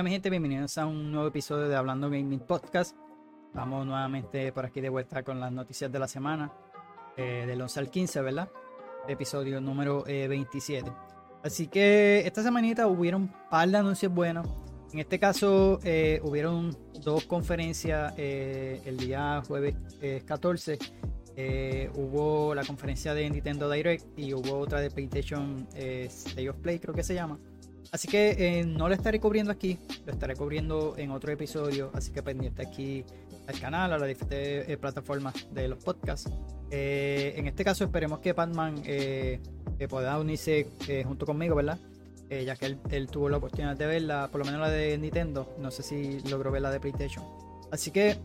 Hola mi gente, bienvenidos a un nuevo episodio de Hablando Gaming Podcast. Vamos nuevamente por aquí de vuelta con las noticias de la semana, eh, del 11 al 15, ¿verdad? Episodio número 27. Eh, Así que esta semanita hubieron un par de anuncios buenos. En este caso eh, hubieron dos conferencias el día jueves 14. hubo la conferencia de Nintendo Direct y hubo otra de PlayStation State of Play, creo que se llama. Así que eh, no lo estaré cubriendo aquí, lo estaré cubriendo en otro episodio, así que pendiente aquí al canal, a las diferentes eh, plataformas de los podcasts. Eh, en este caso esperemos que Batman pueda unirse junto conmigo, ¿verdad? ya que él, tuvo la oportunidad de verla, por lo menos la de Nintendo, no sé si logró ver la de PlayStation. Así que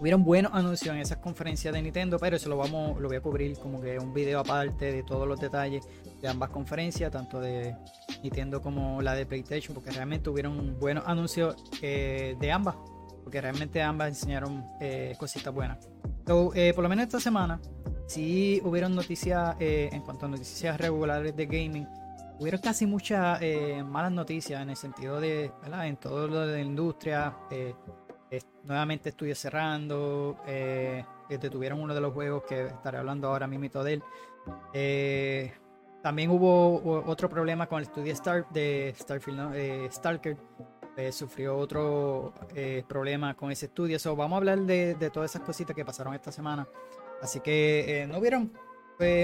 hubieron buenos anuncios en esas conferencias de Nintendo, pero eso lo vamos, lo voy a cubrir como que un video aparte de todos los detalles de ambas conferencias, tanto de Nintendo como la de PlayStation, porque realmente hubieron buenos anuncios eh, de ambas, porque realmente ambas enseñaron eh, cositas buenas. Eh, por lo menos esta semana, sí hubieron noticias en cuanto a noticias regulares de gaming. Hubieron casi muchas malas noticias en el sentido de, ¿verdad? En todo lo de la industria, nuevamente estudios cerrando, eh, detuvieron uno de los juegos que estaré hablando ahora mismo de él. Eh, también hubo otro problema con el estudio Star, de Starfield, eh, Stalker. sufrió otro problema con ese estudio. So, vamos a hablar de, todas esas cositas que pasaron esta semana. Así que no vieron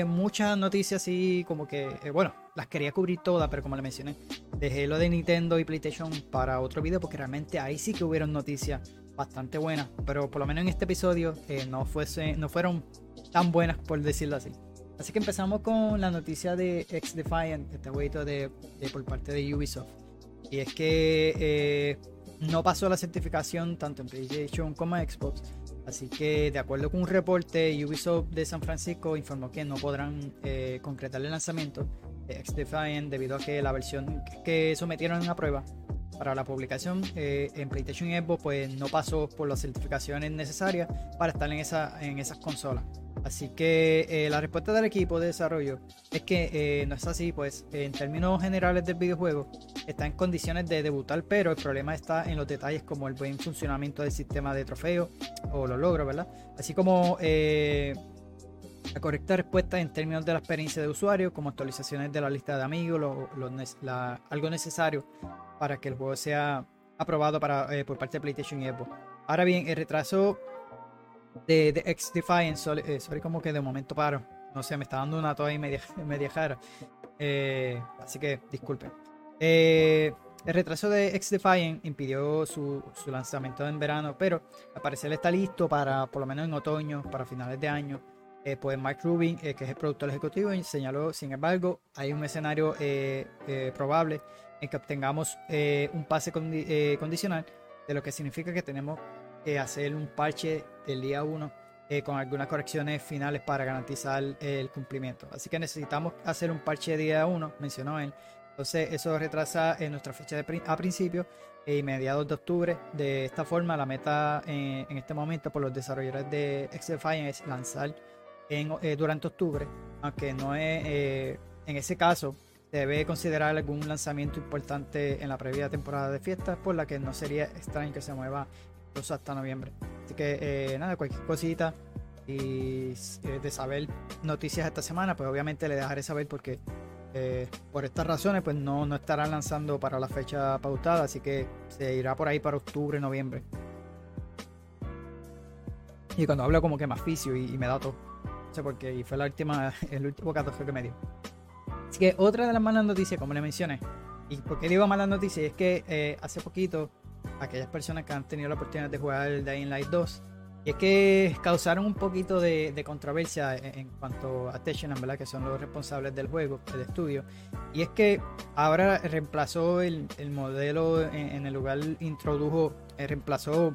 muchas noticias así como que, bueno, las quería cubrir todas, pero como le mencioné, dejé lo de Nintendo y PlayStation para otro video porque realmente ahí sí que hubieron noticias bastante buenas, pero por lo menos en este episodio eh, no, fuese, no fueron tan buenas por decirlo así. Así que empezamos con la noticia de X Defiant, este jueguito de, por parte de Ubisoft. Y es que eh, no pasó la certificación tanto en PlayStation como en Xbox. Así que de acuerdo con un reporte, Ubisoft de San Francisco informó que no podrán eh, concretar el lanzamiento de X Defiant debido a que la versión que sometieron a prueba para la publicación eh, en PlayStation y Xbox pues no pasó por las certificaciones necesarias para estar en, esa, en esas consolas. Así que eh, la respuesta del equipo de desarrollo es que eh, no es así, pues en términos generales del videojuego está en condiciones de debutar, pero el problema está en los detalles como el buen funcionamiento del sistema de trofeo o los logros, ¿verdad? Así como la correcta respuesta en términos de la experiencia de usuario, como actualizaciones de la lista de amigos, algo necesario para que el juego sea aprobado para, eh, por parte de PlayStation y Xbox. Ahora bien, el retraso de, de X Defiant, eh, sorry, como que de momento paro. No sé, me está dando una toda y media, media jara. Eh, así que disculpen. el retraso de X Defiant impidió su, su, lanzamiento en verano, pero al parecer está listo para, por lo menos en otoño, para finales de año. pues Mike Rubin, que es el productor ejecutivo, señaló, sin embargo, hay un escenario probable en que obtengamos eh, un pase eh, condicional, de lo que significa que tenemos que hacer un parche del día 1 eh, con algunas correcciones finales para garantizar el cumplimiento. Así que necesitamos hacer un parche día 1, mencionó él. Entonces eso retrasa nuestra fecha de a principio y mediados de octubre. De esta forma, la meta en este momento por los desarrolladores de XDefiant es lanzar en, durante octubre, aunque no es en ese caso debe considerar algún lanzamiento importante en la previa temporada de fiestas, por la que no sería extraño que se mueva hasta noviembre. Así que eh, nada, cualquier cosita y eh, de saber noticias esta semana, pues obviamente le dejaré saber porque eh, por estas razones pues no, no estará lanzando para la fecha pautada, así que se irá por ahí para octubre, noviembre. Y cuando hablo como que más oficio y, me da todo. No sé por qué, y fue la última, el último 14 que me dio. Así que otra de las malas noticias, como le mencioné, y por qué digo malas noticias, es que hace poquito aquellas personas que han tenido la oportunidad de jugar el Dying Light 2, y es que causaron un poquito de, controversia en, cuanto a Techland, ¿verdad? que son los responsables del juego, el estudio, y es que ahora reemplazó el, modelo en, el lugar, introdujo, eh, reemplazó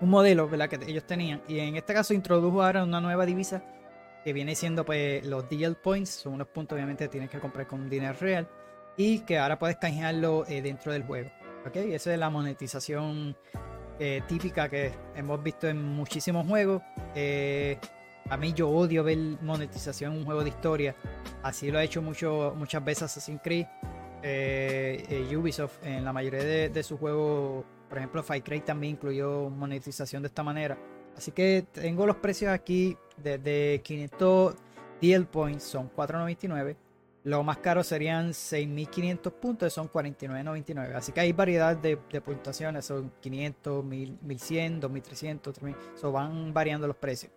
un modelo ¿verdad? que ellos tenían, y en este caso introdujo ahora una nueva divisa que viene siendo pues los DL Points, son unos puntos obviamente que tienes que comprar con dinero real y que ahora puedes canjearlo eh, dentro del juego. ¿Ok? Esa es la monetización eh, típica que hemos visto en muchísimos juegos. Eh, a mí yo odio ver monetización en un juego de historia. Así lo ha hecho mucho, muchas veces Assassin's Creed. eh, Ubisoft en la mayoría de, sus juegos, por ejemplo, Fire Cry también incluyó monetización de esta manera. Así que tengo los precios aquí desde 500 deal points, son 4.99. Lo más caro serían 6.500 puntos, son 49.99. Así que hay variedad de, puntuaciones, son 500, 1.100, 2.300, 3.000. So van variando los precios.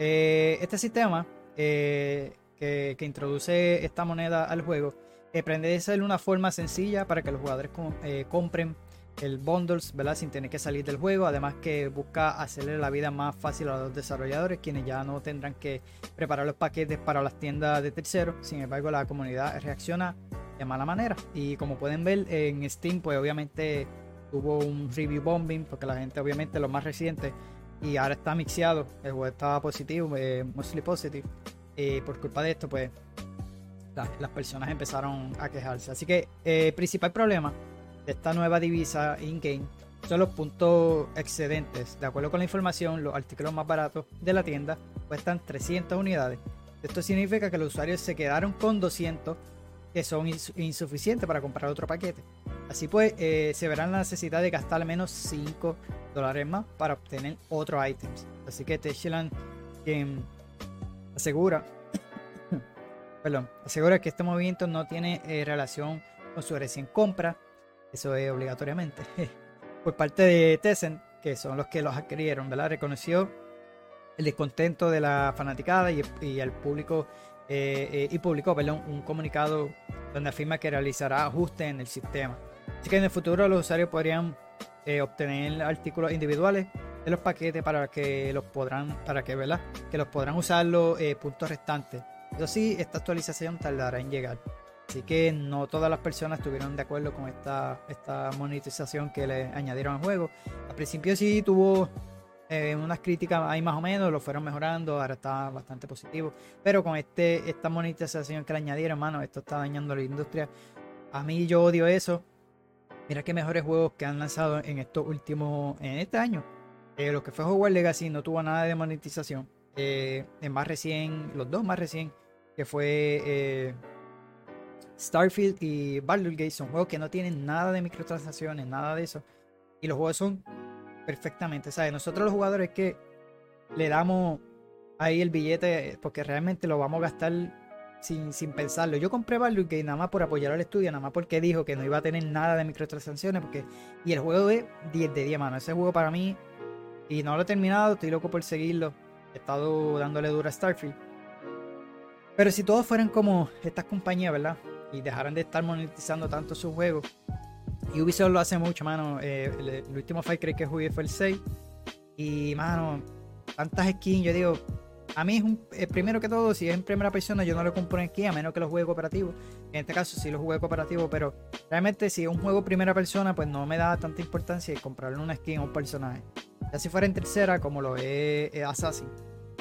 Eh, este sistema eh, que, introduce esta moneda al juego eh, pretende de ser una forma sencilla para que los jugadores compren el bundles, ¿verdad? Sin tener que salir del juego. Además que busca hacerle la vida más fácil a los desarrolladores, quienes ya no tendrán que preparar los paquetes para las tiendas de terceros. Sin embargo, la comunidad reacciona de mala manera. Y como pueden ver en Steam, pues obviamente hubo un review bombing, porque la gente obviamente lo más reciente y ahora está mixeado, el juego estaba positivo, eh, mostly positive. Y por culpa de esto, pues las personas empezaron a quejarse. Así que eh, principal problema de esta nueva divisa in-game son los puntos excedentes. De acuerdo con la información, los artículos más baratos de la tienda cuestan 300 unidades. Esto significa que los usuarios se quedaron con 200 que son insuficientes para comprar otro paquete. Así pues, eh, se verán la necesidad de gastar al menos 5 dólares más para obtener otros items. Así que Techland asegura, perdón, asegura que este movimiento no tiene eh, relación con su recién compra eso es obligatoriamente. Por parte de Tencent, que son los que los adquirieron, ¿verdad? Reconoció el descontento de la fanaticada y, el público eh, eh, y publicó perdón, un comunicado donde afirma que realizará ajustes en el sistema. Así que en el futuro los usuarios podrían eh, obtener artículos individuales de los paquetes para que los podrán, para que, ¿verdad? que los podrán usar los puntos restantes. Eso sí, esta actualización tardará en llegar. Así que no todas las personas estuvieron de acuerdo con esta, esta monetización que le añadieron al juego. Al principio sí tuvo eh, unas críticas ahí más o menos, lo fueron mejorando, ahora está bastante positivo. Pero con este, esta monetización que le añadieron, hermano, esto está dañando la industria. A mí yo odio eso. Mira qué mejores juegos que han lanzado en estos últimos, en este año. Eh, lo que fue Hogwarts Legacy no tuvo nada de monetización. Eh, más recién, los dos más recién, que fue eh, Starfield y Baldur's Gate son juegos que no tienen nada de microtransacciones, nada de eso. Y los juegos son perfectamente, ¿sabes? Nosotros los jugadores que le damos ahí el billete porque realmente lo vamos a gastar sin, sin pensarlo. Yo compré Baldur's Gate nada más por apoyar al estudio, nada más porque dijo que no iba a tener nada de microtransacciones. Porque... Y el juego es 10 de 10, mano. Ese juego para mí, y no lo he terminado, estoy loco por seguirlo. He estado dándole dura a Starfield. Pero si todos fueran como estas compañías, ¿verdad? Y dejaran de estar monetizando tanto sus juegos. Y Ubisoft lo hace mucho, mano. Eh, el, último Fight Cry que jugué fue el 6. Y, mano, tantas skins. Yo digo, a mí es un. Eh, primero que todo, si es en primera persona, yo no le compro en skin a menos que lo juegue cooperativo. En este caso, sí lo jugué cooperativo, pero realmente, si es un juego primera persona, pues no me da tanta importancia comprarle una skin a un personaje. Ya si fuera en tercera, como lo es Assassin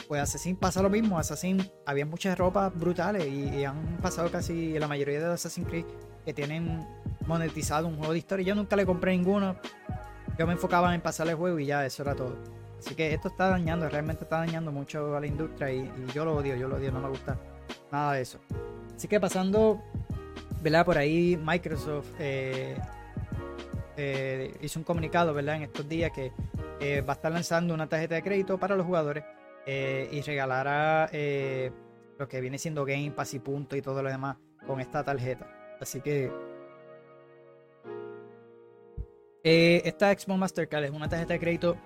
pues Assassin pasa lo mismo. Assassin había muchas ropas brutales y, han pasado casi la mayoría de Assassin's Creed que tienen monetizado un juego de historia. Yo nunca le compré ninguno. Yo me enfocaba en pasar el juego y ya, eso era todo. Así que esto está dañando, realmente está dañando mucho a la industria y, yo lo odio, yo lo odio, no me gusta nada de eso. Así que pasando, ¿verdad? Por ahí Microsoft eh, eh, hizo un comunicado, ¿verdad? En estos días que eh, va a estar lanzando una tarjeta de crédito para los jugadores eh, y regalará eh, lo que viene siendo Game Pass y punto y todo lo demás con esta tarjeta. Así que eh, esta Xbox Mastercard es una tarjeta de crédito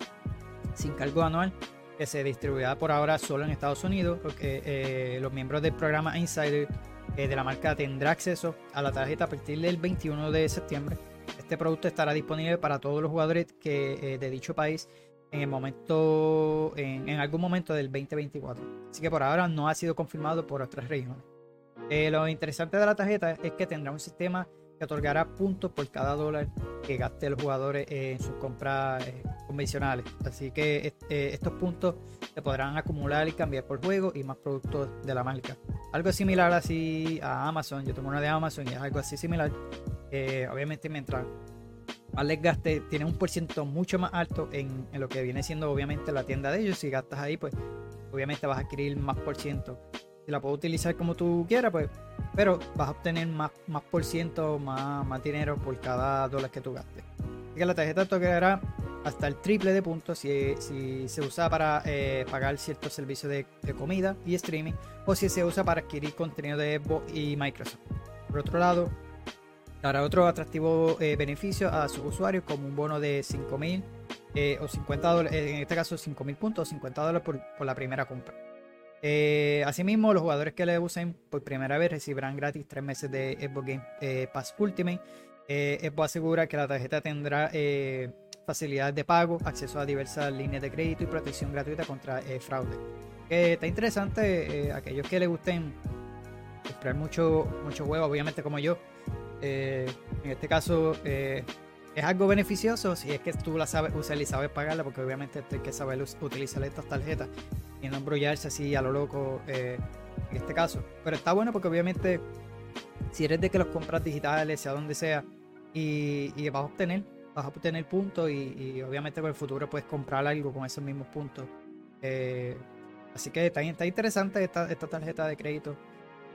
sin cargo anual que se distribuirá por ahora solo en Estados Unidos porque los miembros del programa Insider de la marca tendrán acceso a la tarjeta a partir del 21 de septiembre. Este producto estará disponible para todos los jugadores que, de dicho país en el momento, en, algún momento del 2024. Así que por ahora no ha sido confirmado por otras regiones. Eh, lo interesante de la tarjeta es que tendrá un sistema que otorgará puntos por cada dólar que gaste los jugadores en sus compras eh, convencionales. Así que eh, estos puntos se podrán acumular y cambiar por juego y más productos de la marca. Algo similar así a Amazon. Yo tengo una de Amazon y es algo así similar. obviamente mientras Alex gaste tiene un por ciento mucho más alto en, lo que viene siendo obviamente la tienda de ellos. Si gastas ahí, pues obviamente vas a adquirir más por ciento si la puedes utilizar como tú quieras, pues, pero vas a obtener más, más por ciento, más, más dinero por cada dólar que tú gastes. Así que la tarjeta tocará hasta el triple de puntos si, si se usa para eh, pagar ciertos servicios de, comida y streaming o si se usa para adquirir contenido de Xbox y Microsoft. Por otro lado, dará otro atractivo eh, beneficio a sus usuarios como un bono de 5.000 eh, o 50 dólares, en este caso 5.000 puntos o 50 dólares por, la primera compra. Eh, asimismo, los jugadores que le usen por primera vez recibirán gratis 3 meses de Xbox Game eh, Pass Ultimate. Eh, Xbox asegura que la tarjeta tendrá eh, facilidades de pago, acceso a diversas líneas de crédito y protección gratuita contra fraude. está interesante, aquellos que les gusten comprar mucho, mucho juego, obviamente como yo. En este caso, es algo beneficioso si es que tú la sabes usar y sabes pagarla, porque obviamente hay que saber utilizar estas tarjetas y no embrollarse así a lo loco eh, en este caso. Pero está bueno porque obviamente si eres de que los compras digitales, sea donde sea, y, vas a obtener, vas a obtener puntos y, obviamente con el futuro puedes comprar algo con esos mismos puntos. Eh, así que está, está interesante esta tarjeta de crédito.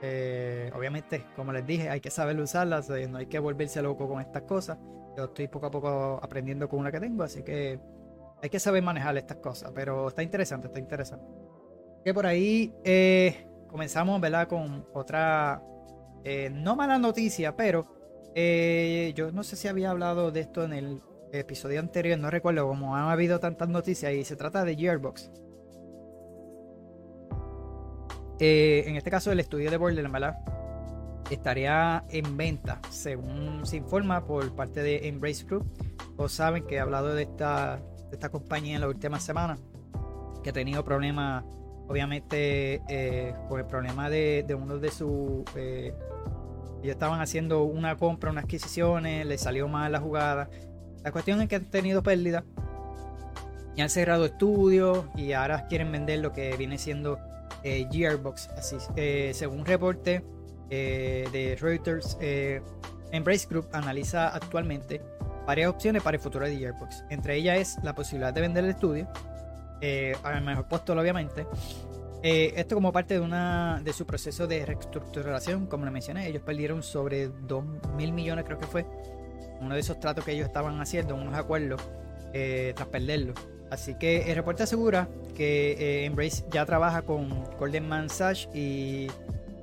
Eh, obviamente, como les dije, hay que saber usarlas, no hay que volverse loco con estas cosas. Yo estoy poco a poco aprendiendo con una que tengo, así que hay que saber manejar estas cosas, pero está interesante, está interesante. Que por ahí eh, comenzamos, ¿verdad? Con otra, eh, no mala noticia, pero eh, yo no sé si había hablado de esto en el episodio anterior, no recuerdo, como han habido tantas noticias y se trata de Gearbox. En este caso, el estudio de Borderlands, ¿verdad? estaría en venta, según se informa por parte de Embrace Group. O saben que he hablado de esta, de esta compañía en la última semana, que ha tenido problemas, obviamente, eh, con el problema de, uno de sus... Eh, ellos estaban haciendo una compra, unas adquisiciones, le salió mal la jugada. La cuestión es que han tenido pérdida y han cerrado estudios y ahora quieren vender lo que viene siendo eh, Gearbox. Eh, según un reporte eh, de Reuters, eh, Embrace Group analiza actualmente varias opciones para el futuro de Gearbox. Entre ellas es la posibilidad de vender el estudio, al mejor puesto obviamente. esto como parte de, una, de su proceso de reestructuración, como le mencioné, ellos perdieron sobre 2 mil millones creo que fue, uno de esos tratos que ellos estaban haciendo, unos acuerdos, tras perderlo. Así que el reporte asegura que Embrace ya trabaja con Golden Man Sachs y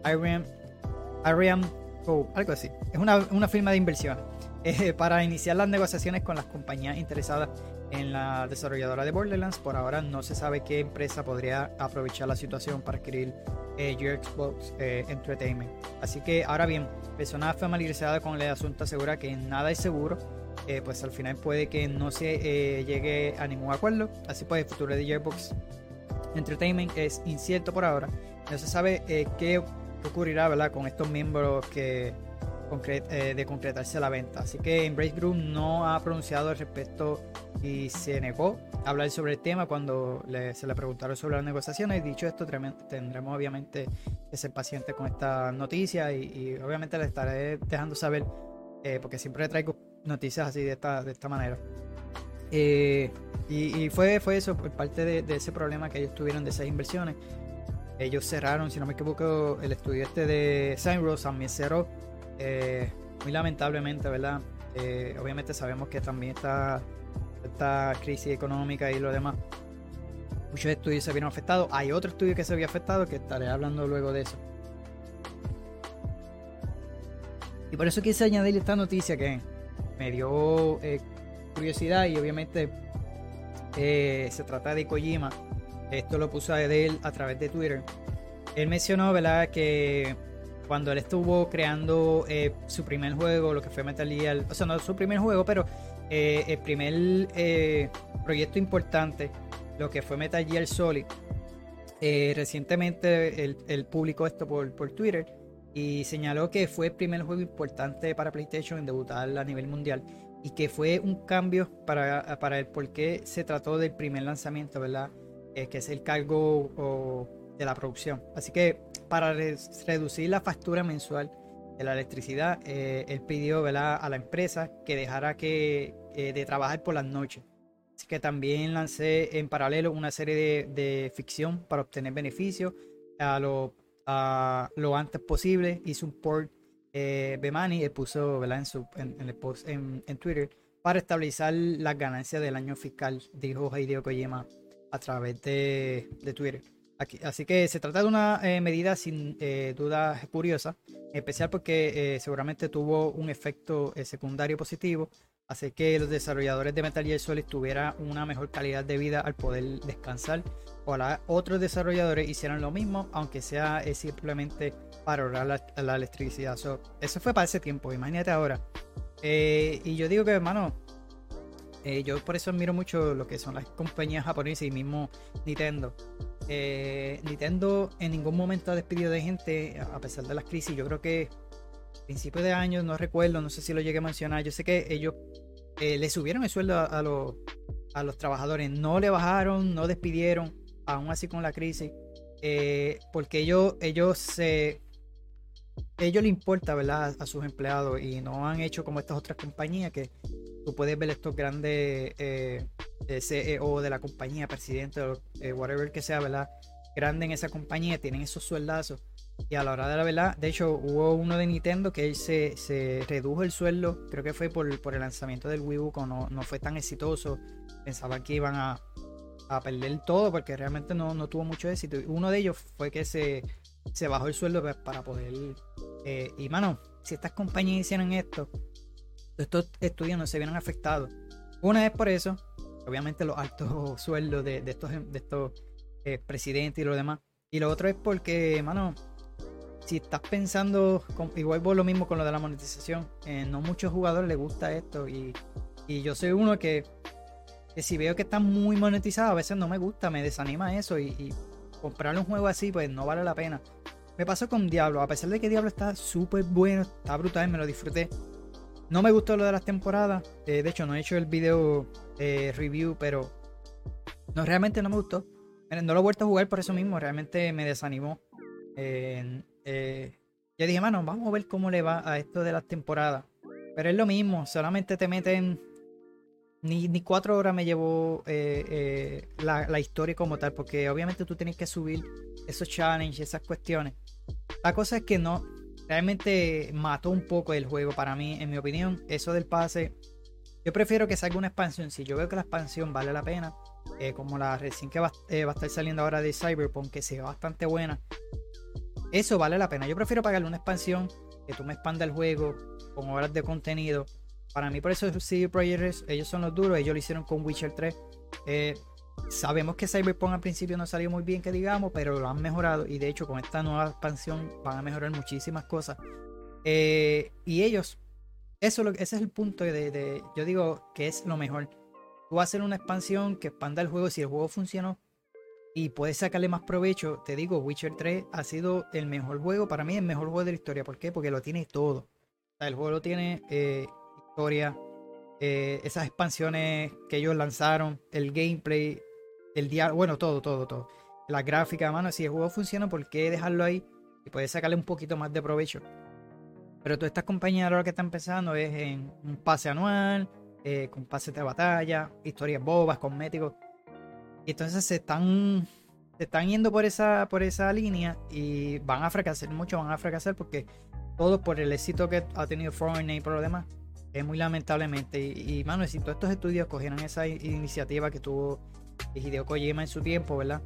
Ariam o algo así. Es una, firma de inversión eh, para iniciar las negociaciones con las compañías interesadas en la desarrolladora de Borderlands. Por ahora no se sabe qué empresa podría aprovechar la situación para adquirir eh, Xbox eh, Entertainment. Así que ahora bien, personas familiarizadas con el asunto asegura que nada es seguro. Eh, pues al final puede que no se llegue a ningún acuerdo. Así pues el futuro de Gearbox Entertainment es incierto por ahora. No se sabe qué qué ocurrirá ¿verdad? con estos miembros que eh, de concretarse la venta. Así que Embrace Group no ha pronunciado al respecto y se negó a hablar sobre el tema cuando se le preguntaron sobre las negociaciones. Dicho esto, tendremos obviamente que ser pacientes con esta noticia y, obviamente le estaré dejando saber, eh, porque siempre le traigo noticias así de esta, de esta manera. Eh, y, fue, fue eso, por parte de, ese problema que ellos tuvieron de esas inversiones. Ellos cerraron, si no me equivoco, el estudio este de Rose también cerró. Eh, muy lamentablemente, ¿verdad? Eh, obviamente sabemos que también está esta crisis económica y lo demás. Muchos estudios se vieron afectados. Hay otro estudio que se había afectado que estaré hablando luego de eso. Y por eso quise añadir esta noticia que me dio eh, curiosidad y obviamente se trata de Kojima esto lo puso de él a través de Twitter. Él mencionó, ¿verdad?, que cuando él estuvo creando eh, su primer juego, lo que fue Metal Gear, o sea, no su primer juego, pero eh, el primer eh, proyecto importante, lo que fue Metal Gear Solid, recientemente él, publicó esto por, por Twitter y señaló que fue el primer juego importante para PlayStation en debutar a nivel mundial y que fue un cambio para, para el por qué se trató del primer lanzamiento, ¿verdad? Eh, que es el cargo de la producción. Así que para reducir la factura mensual de la electricidad, eh, él pidió a la empresa que dejara que, eh, de trabajar por las noches. Así que también lancé en paralelo una serie de, ficción para obtener beneficios a los lo antes posible. Hizo un port eh, Bemani, él puso En, su, en, el post en, Twitter para estabilizar las ganancias del año fiscal, dijo Hideo Kojima a través de, Twitter. así que se trata de una eh, medida sin eh, duda curiosa, especial porque eh, seguramente tuvo un efecto secundario positivo, hace que los desarrolladores de Metal Gear Solid tuvieran una mejor calidad de vida al poder descansar. Ojalá otros desarrolladores hicieran lo mismo, aunque sea simplemente para ahorrar la, electricidad. eso fue para ese tiempo, imagínate ahora. y yo digo que, hermano, eh, yo por eso admiro mucho lo que son las compañías japonesas y mismo Nintendo. Eh, Nintendo en ningún momento ha despedido de gente a pesar de las crisis. Yo creo que a principios de año, no recuerdo, no sé si lo llegué a mencionar. Yo sé que ellos eh, le subieron el sueldo a, los, a los trabajadores, no le bajaron, no despidieron, aún así con la crisis, porque ellos, ellos se ellos le importa, ¿verdad? A sus empleados y no han hecho como estas otras compañías que tú puedes ver estos grandes eh, CEO de la compañía, presidente, eh, whatever que sea, ¿verdad? Grande en esa compañía, tienen esos sueldazos. Y a la hora de la verdad, de hecho, hubo uno de Nintendo que se, se redujo el sueldo, creo que fue por, por el lanzamiento del Wii U, no, no fue tan exitoso. Pensaban que iban a, a perder todo porque realmente no, no, tuvo mucho éxito. Uno de ellos fue que se, se bajó el sueldo para poder... Eh, y mano, si estas compañías hicieran esto, estos estudios no se vieron afectados. Una es por eso, obviamente los altos sueldos de, estos, de estos eh, presidentes y lo demás. Y lo otro es porque, mano, si estás pensando, igual vos lo mismo con lo de la monetización, eh, no muchos jugadores les gusta esto y, yo soy uno que, si veo que está muy monetizado, a veces no me gusta, me desanima eso y, comprarle un juego así, pues no vale la pena. Me pasó con Diablo, a pesar de que Diablo está súper bueno, está brutal, me lo disfruté. No me gustó lo de las temporadas. Eh, de hecho, no he hecho el video eh, review, pero no, realmente no me gustó. No lo he vuelto a jugar por eso mismo, realmente me desanimó. Eh, ya dije, mano, vamos a ver cómo le va a esto de las temporadas. Pero es lo mismo, solamente te meten. Ni, ni cuatro horas me llevó la, la, historia como tal, porque obviamente tú tienes que subir esos challenges, esas cuestiones. La cosa es que no, realmente mató un poco el juego para mí, en mi opinión. Eso del pase, yo prefiero que salga una expansión. Si yo veo que la expansión vale la pena, eh, como la recién que eh, va, a estar saliendo ahora de Cyberpunk, que sea bastante buena, eso vale la pena. Yo prefiero pagarle una expansión, que tú me expanda el juego con horas de contenido. Para mí, por eso CD Projekt, ellos son los duros, ellos lo hicieron con Witcher 3. Eh, Sabemos que Cyberpunk al principio no salió muy bien, que digamos, pero lo han mejorado y de hecho con esta nueva expansión van a mejorar muchísimas cosas. Eh, y ellos, eso ese es el punto de, yo digo que es lo mejor. Tú hacer una expansión que expanda el juego si el juego funcionó y puedes sacarle más provecho. Te digo, Witcher 3 ha sido el mejor juego, para mí el mejor juego de la historia. ¿Por qué? Porque lo tiene todo. el juego tiene eh, eh, esas expansiones que ellos lanzaron, el gameplay, el diálogo, bueno, todo, todo, todo. La gráfica, mano, si el juego funciona, ¿por qué dejarlo ahí? Y puedes sacarle un poquito más de provecho. Pero todas estas compañías ahora que están empezando es en un pase anual, eh, con pases de batalla, historias bobas, cosméticos. Y entonces se están, se están yendo por esa, por esa línea y van a fracasar, muchos van a fracasar porque todo por el éxito que ha tenido Fortnite y por lo demás. Es muy lamentablemente. Y, y mano, si todos estos estudios cogieran esa iniciativa que tuvo Hideo Kojima en su tiempo, ¿verdad?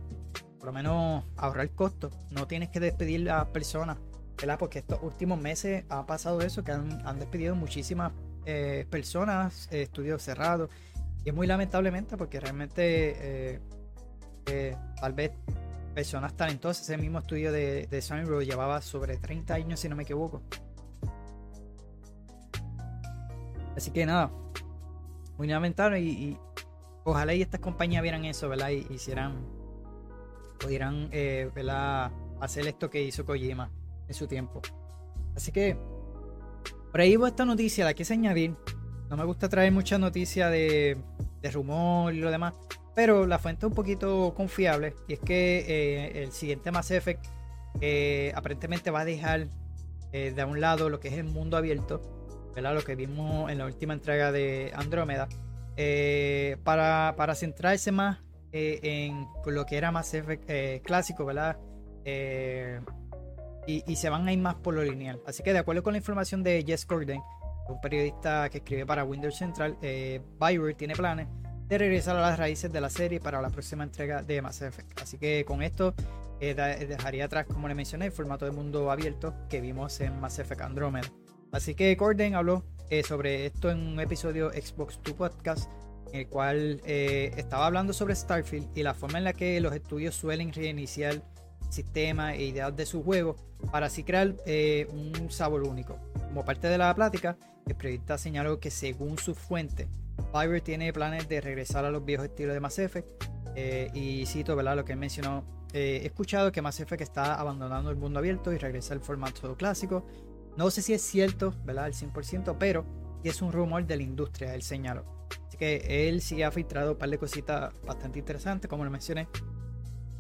Por lo menos ahorrar costo. No tienes que despedir a personas, ¿verdad? Porque estos últimos meses ha pasado eso, que han, despedido muchísimas eh, personas, eh, estudios cerrados. Y es muy lamentablemente porque realmente eh, tal vez personas talentosas, ese mismo estudio de, de Sunroad llevaba sobre 30 años, si no me equivoco. Así que nada, muy lamentable y, ojalá y estas compañías vieran eso, ¿verdad? Y hicieran, pudieran, eh, ¿verdad? Hacer esto que hizo Kojima en su tiempo. Así que, por ahí va esta noticia, la quise añadir. No me gusta traer mucha noticia de, de rumor y lo demás, pero la fuente es un poquito confiable y es que eh, el siguiente Mass Effect eh, aparentemente va a dejar de un lado lo que es el mundo abierto, ¿verdad? Lo que vimos en la última entrega de Andrómeda eh, para, para, centrarse más eh, en lo que era más eh, clásico, ¿verdad? y, se van a ir más por lo lineal. Así que de acuerdo con la información de Jess Gordon, un periodista que escribe para Windows Central, eh, tiene planes de regresar a las raíces de la serie para la próxima entrega de Mass Effect. Así que con esto eh, dejaría atrás, como le mencioné, el formato de mundo abierto que vimos en Mass Effect Andromeda. Así que Gordon habló eh, sobre esto en un episodio Xbox 2 Podcast, en el cual eh, estaba hablando sobre Starfield y la forma en la que los estudios suelen reiniciar sistemas e ideas de su juego para así crear un sabor único. Como parte de la plática, el periodista señaló que según su fuente, Fiverr tiene planes de regresar a los viejos estilos de Mass Effect. Eh, y cito ¿verdad? lo que mencionó. Eh, he escuchado que Mass Effect está abandonando el mundo abierto y regresa al formato clásico. No sé si es cierto, ¿verdad? Al 100%, pero es un rumor de la industria, él señaló. Así que él sí ha filtrado un par de cositas bastante interesantes, como lo mencioné.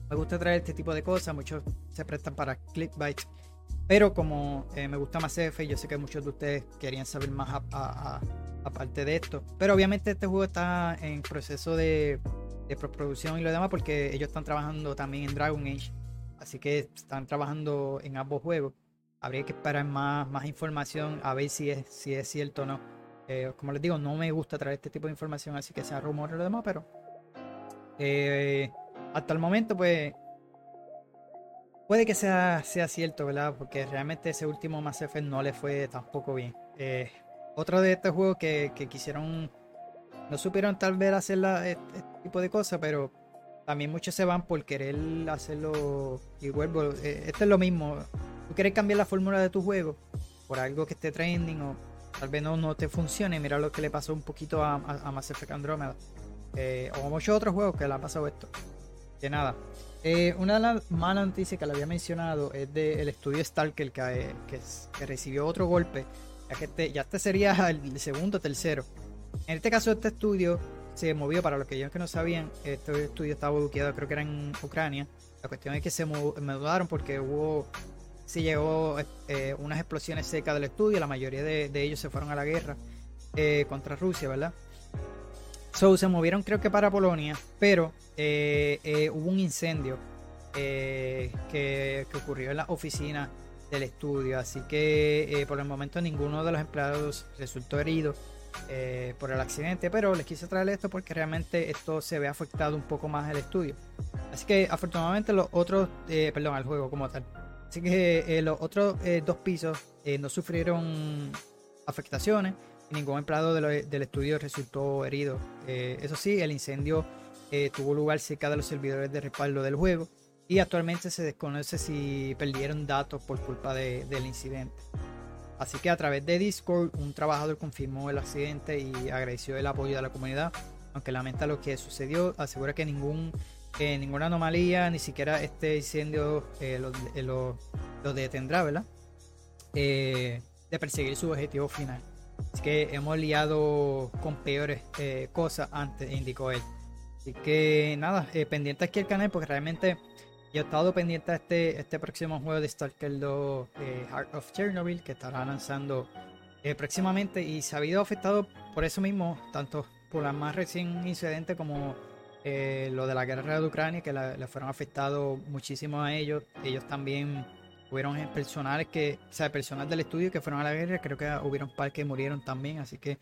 Me gusta traer este tipo de cosas, muchos se prestan para clickbait. Pero como eh, me gusta Mass Effect, yo sé que muchos de ustedes querían saber más aparte de esto. Pero obviamente este juego está en proceso de, de postproducción y lo demás porque ellos están trabajando también en Dragon Age. Así que están trabajando en ambos juegos. Habría que esperar más, más información a ver si es, si es cierto o no. Eh, como les digo, no me gusta traer este tipo de información, así que sea rumor y lo demás, pero eh, hasta el momento, pues puede que sea, sea cierto, ¿verdad? Porque realmente ese último Mass Effect no le fue tampoco bien. Eh, otro de estos juegos que, quisieron, no supieron tal vez hacer este, tipo de cosas, pero también muchos se van por querer hacerlo igual. Eh, esto es lo mismo. Tú quieres cambiar la fórmula de tu juego por algo que esté trending o tal vez no, no te funcione. Mira lo que le pasó un poquito a, a, Mass Effect Andromeda. Eh, o a muchos otros juegos que le ha pasado esto. Que nada. Eh, una de las malas noticias que le había mencionado es del estudio Stalker que, que recibió otro golpe ya este, ya este sería el segundo o tercero. En este caso, este estudio se movió, para los que ellos que no sabían, este estudio estaba ubicado, creo que era en Ucrania. La cuestión es que se mudaron porque hubo, se llegó eh, unas explosiones cerca del estudio, la mayoría de, ellos se fueron a la guerra eh, contra Rusia, ¿verdad? So, se movieron creo que para Polonia, pero eh, hubo un incendio que, ocurrió en la oficina del estudio. Así que eh, por el momento ninguno de los empleados resultó herido eh, por el accidente, pero les quise traer esto porque realmente esto se ve afectado un poco más el estudio. Así que afortunadamente los otros, eh, perdón, al juego como tal. Así que los otros dos pisos no sufrieron afectaciones. Ningún empleado del estudio resultó herido. eso sí, el incendio tuvo lugar cerca de los servidores de respaldo del juego y actualmente se desconoce si perdieron datos por culpa del incidente. Así que a través de Discord un trabajador confirmó el accidente y agradeció el apoyo de la comunidad, aunque lamenta lo que sucedió, asegura que ningún, eh, ninguna anomalía, ni siquiera este incendio eh, eh, lo, detendrá, ¿verdad? de perseguir su objetivo final. Así que hemos liado con peores cosas antes, indicó él. Así que nada, pendiente aquí el canal porque realmente yo he estado pendiente a este, este próximo juego de Stalker 2 eh, Heart of Chernobyl que estará lanzando eh, próximamente y se ha habido afectado por eso mismo, tanto por la más recién incidente como eh, lo de la guerra de Ucrania, que le fueron afectados muchísimo a ellos. Ellos también hubieron personales que, o sea, personas del estudio que fueron a la guerra, creo que hubieron par que murieron también, así que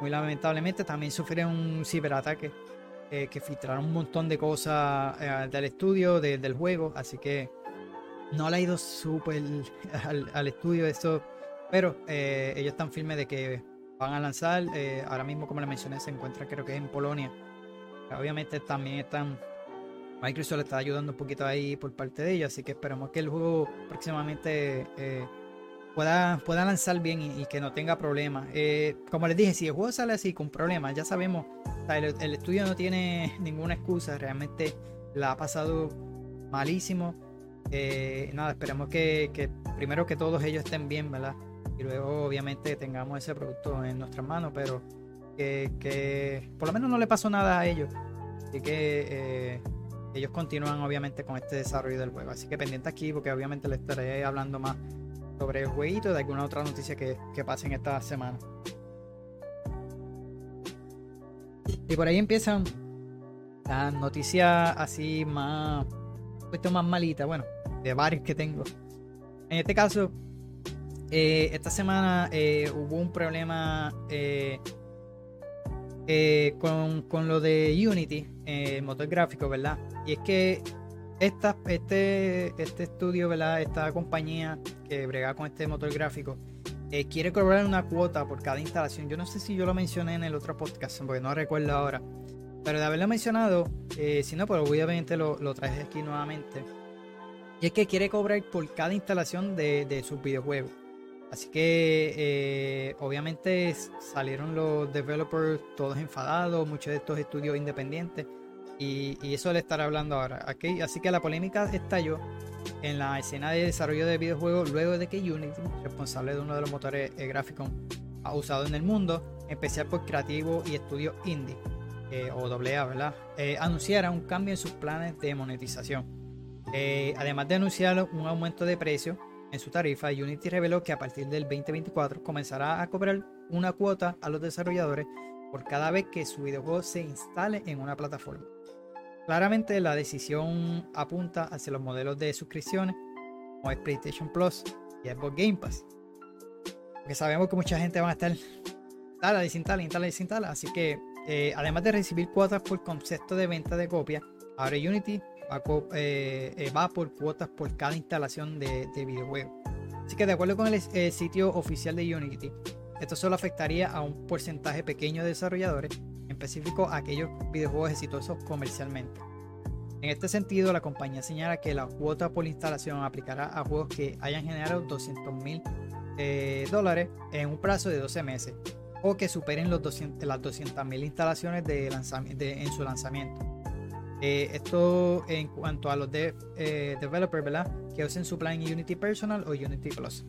muy lamentablemente también sufrieron un ciberataque eh, que filtraron un montón de cosas eh, del estudio, del juego, así que no le ha ido súper al, estudio eso, pero eh, ellos están firmes de que van a lanzar, ahora mismo como les mencioné se encuentra creo que en Polonia, obviamente también están, Microsoft le está ayudando un poquito ahí por parte de ellos, así que esperamos que el juego próximamente pueda, pueda lanzar bien y, que no tenga problemas. Eh, como les dije, si el juego sale así con problemas, ya sabemos, el, estudio no tiene ninguna excusa, realmente la ha pasado malísimo. Eh, nada, esperamos que, primero que todos ellos estén bien, ¿verdad? Y luego obviamente tengamos ese producto en nuestras manos, pero que, por lo menos no le pasó nada a ellos. Así que eh, ellos continúan obviamente con este desarrollo del juego. Así que pendiente aquí porque obviamente les estaré hablando más sobre el jueguito de alguna otra noticia que, que pase en esta semana. Y por ahí empiezan las noticias así más, puesto más malitas, bueno, de varios que tengo. En este caso, eh, esta semana eh, hubo un problema con, con, lo de Unity, el motor gráfico, ¿verdad? Y es que esta, este, este estudio, ¿verdad? Esta compañía que brega con este motor gráfico quiere cobrar una cuota por cada instalación. Yo no sé si yo lo mencioné en el otro podcast, porque no recuerdo ahora. Pero de haberlo mencionado, si no, pues obviamente lo, lo traje aquí nuevamente. Y es que quiere cobrar por cada instalación de, de sus videojuegos. Así que eh, obviamente salieron los developers todos enfadados, muchos de estos estudios independientes. Y, eso le estaré hablando ahora. Así que la polémica estalló en la escena de desarrollo de videojuegos luego de que Unity, responsable de uno de los motores eh, gráficos usados en el mundo, especial por creativo y estudios indie, eh, o AA, ¿verdad? anunciara un cambio en sus planes de monetización. Eh, además de anunciar un aumento de precio en su tarifa, Unity reveló que a partir del 2024 comenzará a cobrar una cuota a los desarrolladores por cada vez que su videojuego se instale en una plataforma. Claramente la decisión apunta hacia los modelos de suscripciones como PlayStation Plus y Xbox Game Pass. Porque sabemos que mucha gente va a estar instala, desinstala, instala, desinstala. Así que eh, además de recibir cuotas por concepto de venta de copia, ahora Unity eh, eh, va, por cuotas por cada instalación de, videojuego. Así que de acuerdo con el eh, sitio oficial de Unity, esto solo afectaría a un porcentaje pequeño de desarrolladores, en específico a aquellos videojuegos exitosos comercialmente. En este sentido, la compañía señala que la cuota por instalación aplicará a juegos que hayan generado 200 mil dólares en un plazo de 12 meses o que superen los 200, las 200 mil instalaciones de lanzamiento, en su lanzamiento. Eh, esto en cuanto a los de, eh, developers, ¿verdad? Que usen su plan Unity Personal o Unity Plus.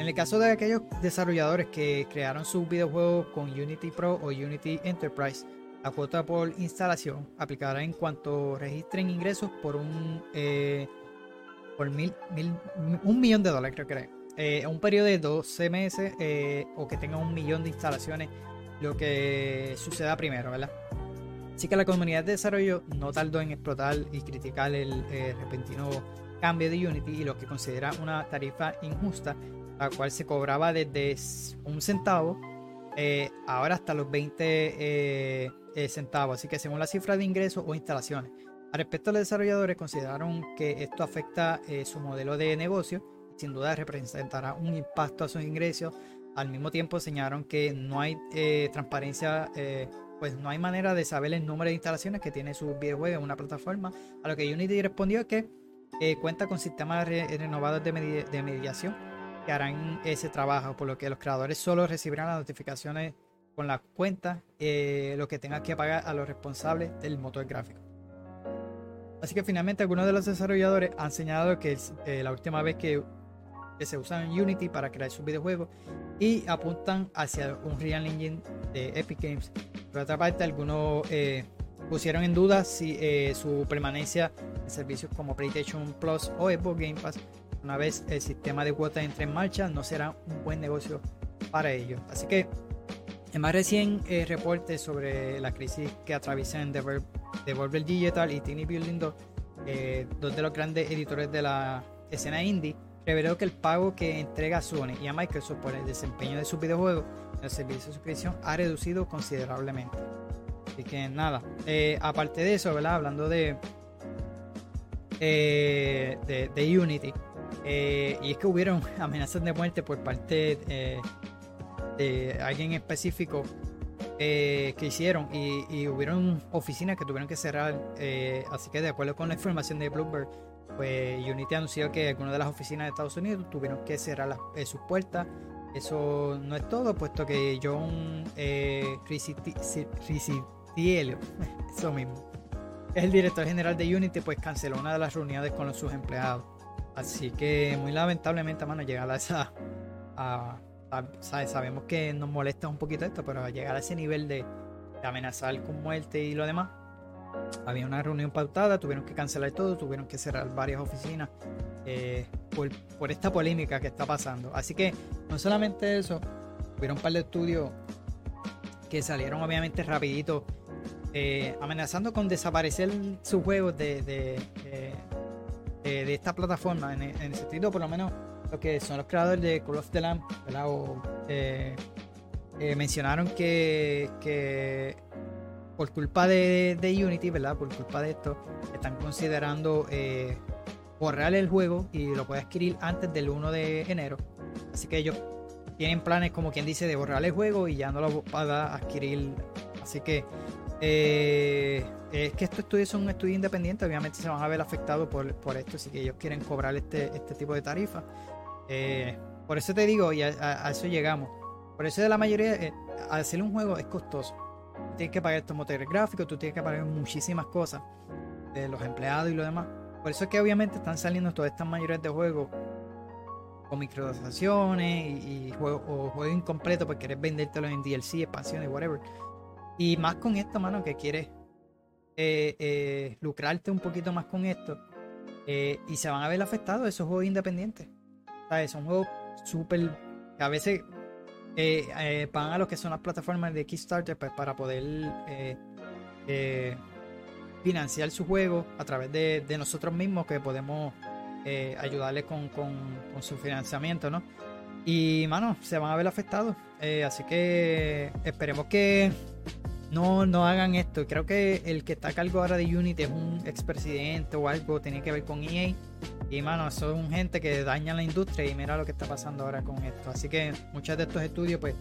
En el caso de aquellos desarrolladores que crearon sus videojuegos con Unity Pro o Unity Enterprise, la cuota por instalación aplicará en cuanto registren ingresos por un eh, por mil, un millón de dólares, creo que era. un periodo de 12 meses o que tenga un millón de instalaciones, lo que suceda primero, ¿verdad? Así que la comunidad de desarrollo no tardó en explotar y criticar el eh, repentino cambio de Unity y lo que considera una tarifa injusta, la cual se cobraba desde un centavo eh, ahora hasta los 20 eh, centavos. Así que según la cifra de ingresos o instalaciones. Al respecto, los desarrolladores consideraron que esto afecta su modelo de negocio y sin duda representará un impacto a sus ingresos. Al mismo tiempo señalaron que no hay transparencia pues no hay manera de saber el número de instalaciones que tiene su videojuego en una plataforma. A lo que Unity respondió que eh, cuenta con sistemas renovados de, mediación que harán ese trabajo, por lo que los creadores solo recibirán las notificaciones con la cuenta, eh, lo que tengan que pagar a los responsables del motor gráfico. Así que finalmente algunos de los desarrolladores han señalado que eh, la última vez que, que se usan Unity para crear sus videojuegos y apuntan hacia un Real Engine de Epic Games por otra parte, algunos eh, pusieron en duda si eh, su permanencia en servicios como PlayStation Plus o Xbox Game Pass, una vez el sistema de cuotas entre en marcha, no será un buen negocio para ellos. Así que, en más recién eh, reporte sobre la crisis que atraviesan Devolver Digital y Tiny Building 2, dos de los grandes editores de la escena indie, reveló que el pago que entrega a Sony y a Microsoft por el desempeño de sus videojuegos el servicio de suscripción ha reducido considerablemente. Así que nada, eh, aparte de eso, ¿verdad? Hablando de, eh, de, Unity, eh, y es que hubieron amenazas de muerte por parte de alguien específico que hicieron y, y, hubieron oficinas que tuvieron que cerrar. así que de acuerdo con la información de Bloomberg, pues Unity anunció que algunas de las oficinas de Estados Unidos tuvieron que cerrar sus puertas eso no es todo, puesto que John eh, eso mismo, el director general de Unity, pues canceló una de las reuniones con sus empleados. Así que muy lamentablemente, mano, llegar a esa... Sabemos que nos molesta un poquito esto, pero llegar a ese nivel de, amenazar con muerte y lo demás, había una reunión pautada, tuvieron que cancelar todo, tuvieron que cerrar varias oficinas. Eh, por, esta polémica que está pasando. Así que no solamente eso, hubieron un par de estudios que salieron obviamente rapidito eh, amenazando con desaparecer sus juegos de, de, esta plataforma, en, el sentido por lo menos lo que son los creadores de Call of the Lamb, ¿verdad? Eh, mencionaron que, que por culpa de, Unity, ¿verdad? Por culpa de esto, están considerando eh, borrar el juego y lo puede adquirir antes del 1 de enero. Así que ellos tienen planes, como quien dice, de borrar el juego y ya no lo a adquirir. Así que eh, es que estos estudios son un estudio independiente, obviamente se van a ver afectados por, esto, así que ellos quieren cobrar este, este tipo de tarifa. Eh, por eso te digo, y a, eso llegamos. Por eso de la mayoría, hacer un juego es costoso. Tienes que pagar estos motores gráficos, tú tienes que pagar muchísimas cosas de los empleados y lo demás. Por eso es que obviamente están saliendo todas estas mayorías de juegos con microtransacciones y, juegos o juegos incompletos porque quieres vendértelo en DLC, expansiones, whatever. Y más con esto, mano, que quieres eh, eh, lucrarte un poquito más con esto. Eh, y se van a ver afectados esos juegos independientes. ¿Sabes? Son juegos súper. que a veces pagan a los que son las plataformas de Kickstarter pues, para poder financiar su juego a través de, nosotros mismos que podemos eh, ayudarles con, su financiamiento, ¿no? Y, mano, se van a ver afectados. Eh, así que esperemos que no, no hagan esto. Creo que el que está a cargo ahora de Unity es un expresidente o algo, tiene que ver con EA. Y, mano, son gente que daña la industria y mira lo que está pasando ahora con esto. Así que muchos de estos estudios, pues,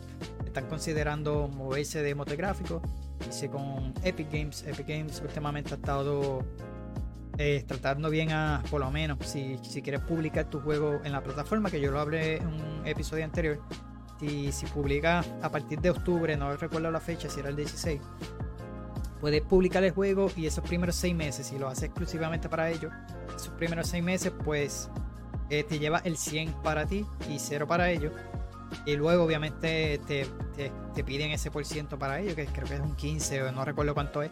están considerando moverse de motográfico. Dice con Epic Games. Epic Games últimamente ha estado eh, tratando bien a, por lo menos, si, si, quieres publicar tu juego en la plataforma, que yo lo hablé en un episodio anterior, si, si publicas a partir de octubre, no recuerdo la fecha, si era el 16, puedes publicar el juego y esos primeros seis meses, si lo haces exclusivamente para ellos, esos primeros seis meses, pues eh, te lleva el 100 para ti y 0 para ellos. Y luego, obviamente, te, te, piden ese por ciento para ellos, que creo que es un 15 o no recuerdo cuánto es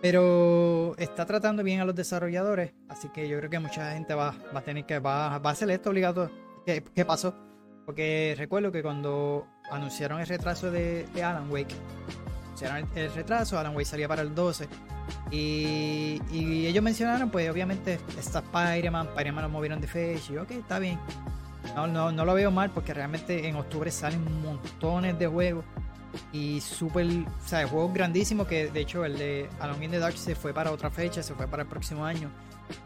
pero está tratando bien a los desarrolladores, así que yo creo que mucha gente va, va a tener que, va, va a hacer esto obligado. ¿Qué, ¿Qué, pasó? Porque recuerdo que cuando anunciaron el retraso de, Alan Wake, anunciaron el, retraso, Alan Wake salía para el 12. Y, y ellos mencionaron, pues obviamente está Spider-Man, Spider-Man lo movieron de fecha, y ok, está bien. No, no, no lo veo mal porque realmente en octubre salen montones de juegos y súper, o sea, juegos grandísimos que de hecho el de Alone in the Dark se fue para otra fecha, se fue para el próximo año.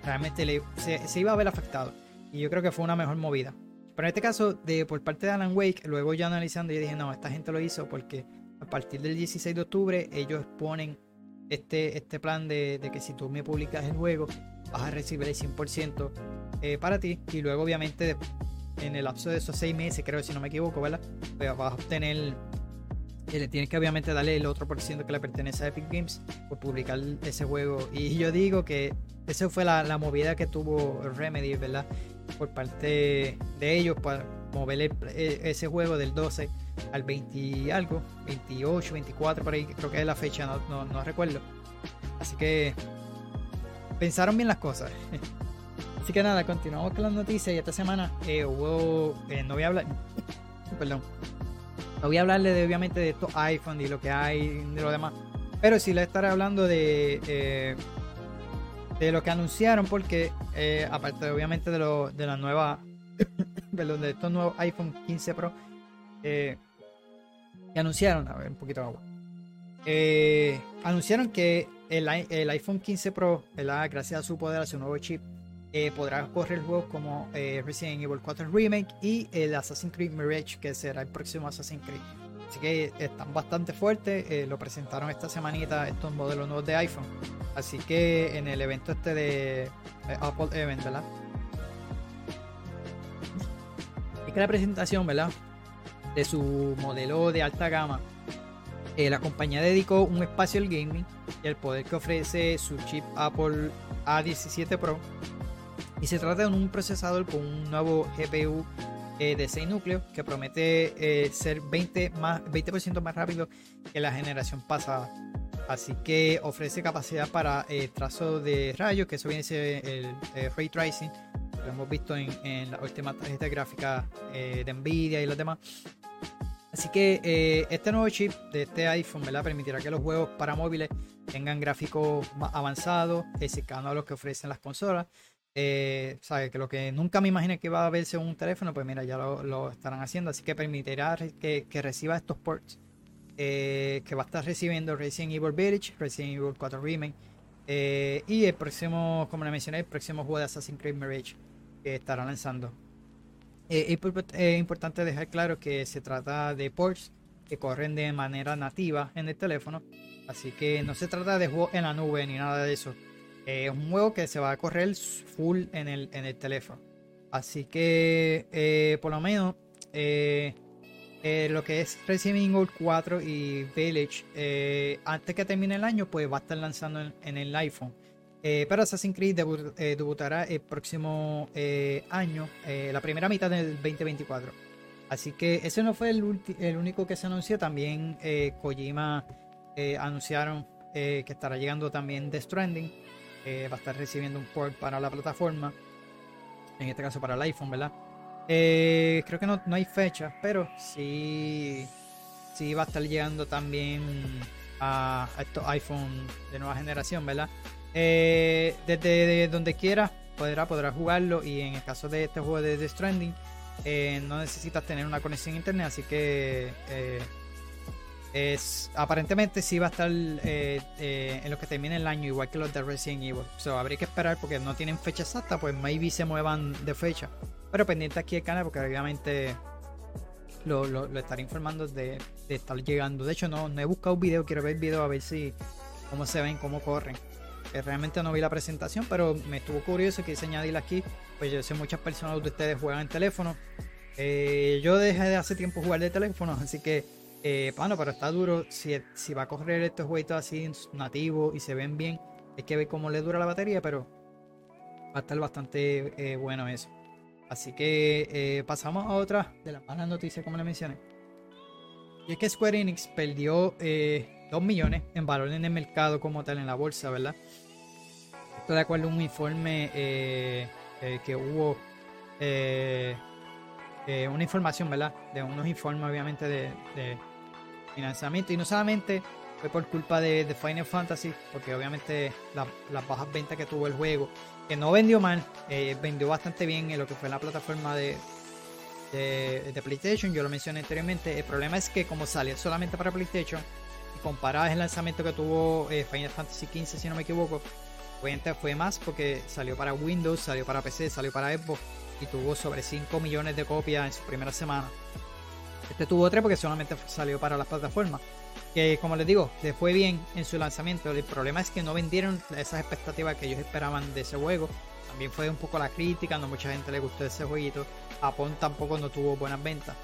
Realmente le, se, iba a ver afectado y yo creo que fue una mejor movida. Pero en este caso, de, por parte de Alan Wake, luego ya analizando, yo dije, no, esta gente lo hizo porque a partir del 16 de octubre ellos ponen este, este plan de, de que si tú me publicas el juego, vas a recibir el 100% eh, para ti y luego obviamente en el lapso de esos 6 meses, creo si no me equivoco, ¿verdad? Pues vas a obtener le tienes que obviamente darle el otro por ciento que le pertenece a Epic Games por publicar ese juego. Y yo digo que esa fue la, movida que tuvo Remedy, ¿verdad? Por parte de ellos para mover e, ese juego del 12 al 20 y algo, 28, 24, por ahí creo que es la fecha, no, no, recuerdo. Así que pensaron bien las cosas. Así que nada, continuamos con las noticias y esta semana eh, hubo, eh, no voy a hablar, perdón, no voy a hablarle de, obviamente de estos iPhone y lo que hay de lo demás. Pero sí le estaré hablando de, eh, de lo que anunciaron porque eh, aparte obviamente de, lo, de la nueva, perdón, de estos nuevos iPhone 15 Pro eh, que anunciaron, a ver un poquito de agua. anunciaron que el, iPhone 15 Pro, gracias a su poder, a su nuevo chip, eh, podrá correr juegos como eh, Resident Evil 4 Remake y el Assassin's Creed Mirage, que será el próximo Assassin's Creed. Así que están bastante fuertes. Eh, lo presentaron esta semanita estos modelos nuevos de iPhone. Así que en el evento este de Apple Event, ¿verdad? Y que la presentación, ¿verdad? De su modelo de alta gama. la compañía dedicó un espacio al gaming y el poder que ofrece su chip Apple A17 Pro y se trata de un procesador con un nuevo GPU eh, de 6 núcleos que promete eh, ser 20%, más, 20 más rápido que la generación pasada. Así que ofrece capacidad para eh, trazo de rayos, que eso viene a ser el, ray tracing. Lo hemos visto en, en la última tarjeta gráfica de Nvidia y los demás. Así que este nuevo chip de este iPhone ¿verdad? permitirá que los juegos para móviles tengan gráficos más avanzados, cercanos a los que ofrecen las consolas eh, que lo que nunca me imaginé que iba a verse un teléfono, pues mira, ya lo, estarán haciendo. Así que permitirá que, reciba estos ports. Eh, que va a estar recibiendo Resident Evil Village, Resident Evil 4 Remake. Eh, y el próximo, como le mencioné, el próximo juego de Assassin's Creed Mirage que estará lanzando. es importante dejar claro que se trata de ports que corren de manera nativa en el teléfono. Así que no se trata de juego en la nube ni nada de eso es un juego que se va a correr full en el, en el teléfono. Así que, eh, por lo menos, eh, eh, lo que es Resident Evil 4 y Village, antes que termine el año, pues va a estar lanzando en, el iPhone. Pero Assassin's Creed debutará el próximo año, la primera mitad del 2024. Así que ese no fue el, único que se anunció. También Kojima anunciaron que estará llegando también The Stranding va a estar recibiendo un port para la plataforma. En este caso para el iPhone, ¿verdad? Eh, creo que no, hay fecha, pero sí, sí va a estar llegando también a, estos iPhone de nueva generación, ¿verdad? Eh, desde donde quiera podrá, podrá jugarlo y en el caso de este juego de The Stranding eh, no necesitas tener una conexión a internet, así que es, aparentemente sí va a estar eh, eh, en lo que termine el año, igual que los de Resident Evil. So, habría que esperar porque no tienen fecha exacta, pues maybe se muevan de fecha. Pero pendiente aquí el canal porque obviamente lo, estaré informando de, estar llegando. De hecho, no, no he buscado un video, quiero ver el video a ver si cómo se ven, cómo corren. Eh, realmente no vi la presentación, pero me estuvo curioso, quise añadirla aquí. Pues yo sé muchas personas de ustedes juegan en teléfono. yo dejé de hace tiempo jugar de teléfono, así que eh, bueno, pero está duro. Si, si va a correr estos jueguitos así nativos y se ven bien, hay que ver cómo le dura la batería, pero va a estar bastante eh, bueno eso. Así que eh, pasamos a otra de las malas noticias, como le mencioné. Y es que Square Enix perdió 2 millones en valor en el mercado como tal en la bolsa, ¿verdad? Esto de acuerdo a un informe que hubo una información, ¿verdad? De unos informes, obviamente, de, financiamiento. Y no solamente fue por culpa de, Final Fantasy, porque obviamente las bajas ventas que tuvo el juego, que no vendió mal, eh, vendió bastante bien en lo que fue la plataforma de, de, PlayStation. Yo lo mencioné anteriormente. El problema es que, como salió solamente para PlayStation, y comparado el lanzamiento que tuvo eh, Final Fantasy XV, si no me equivoco, obviamente fue más porque salió para Windows, salió para PC, salió para Xbox y tuvo sobre 5 millones de copias en su primera semana. Este tuvo 3 porque solamente salió para las plataformas. Que como les digo, le fue bien en su lanzamiento. El problema es que no vendieron esas expectativas que ellos esperaban de ese juego. También fue un poco la crítica, no mucha gente le gustó ese jueguito. Japón tampoco no tuvo buenas ventas.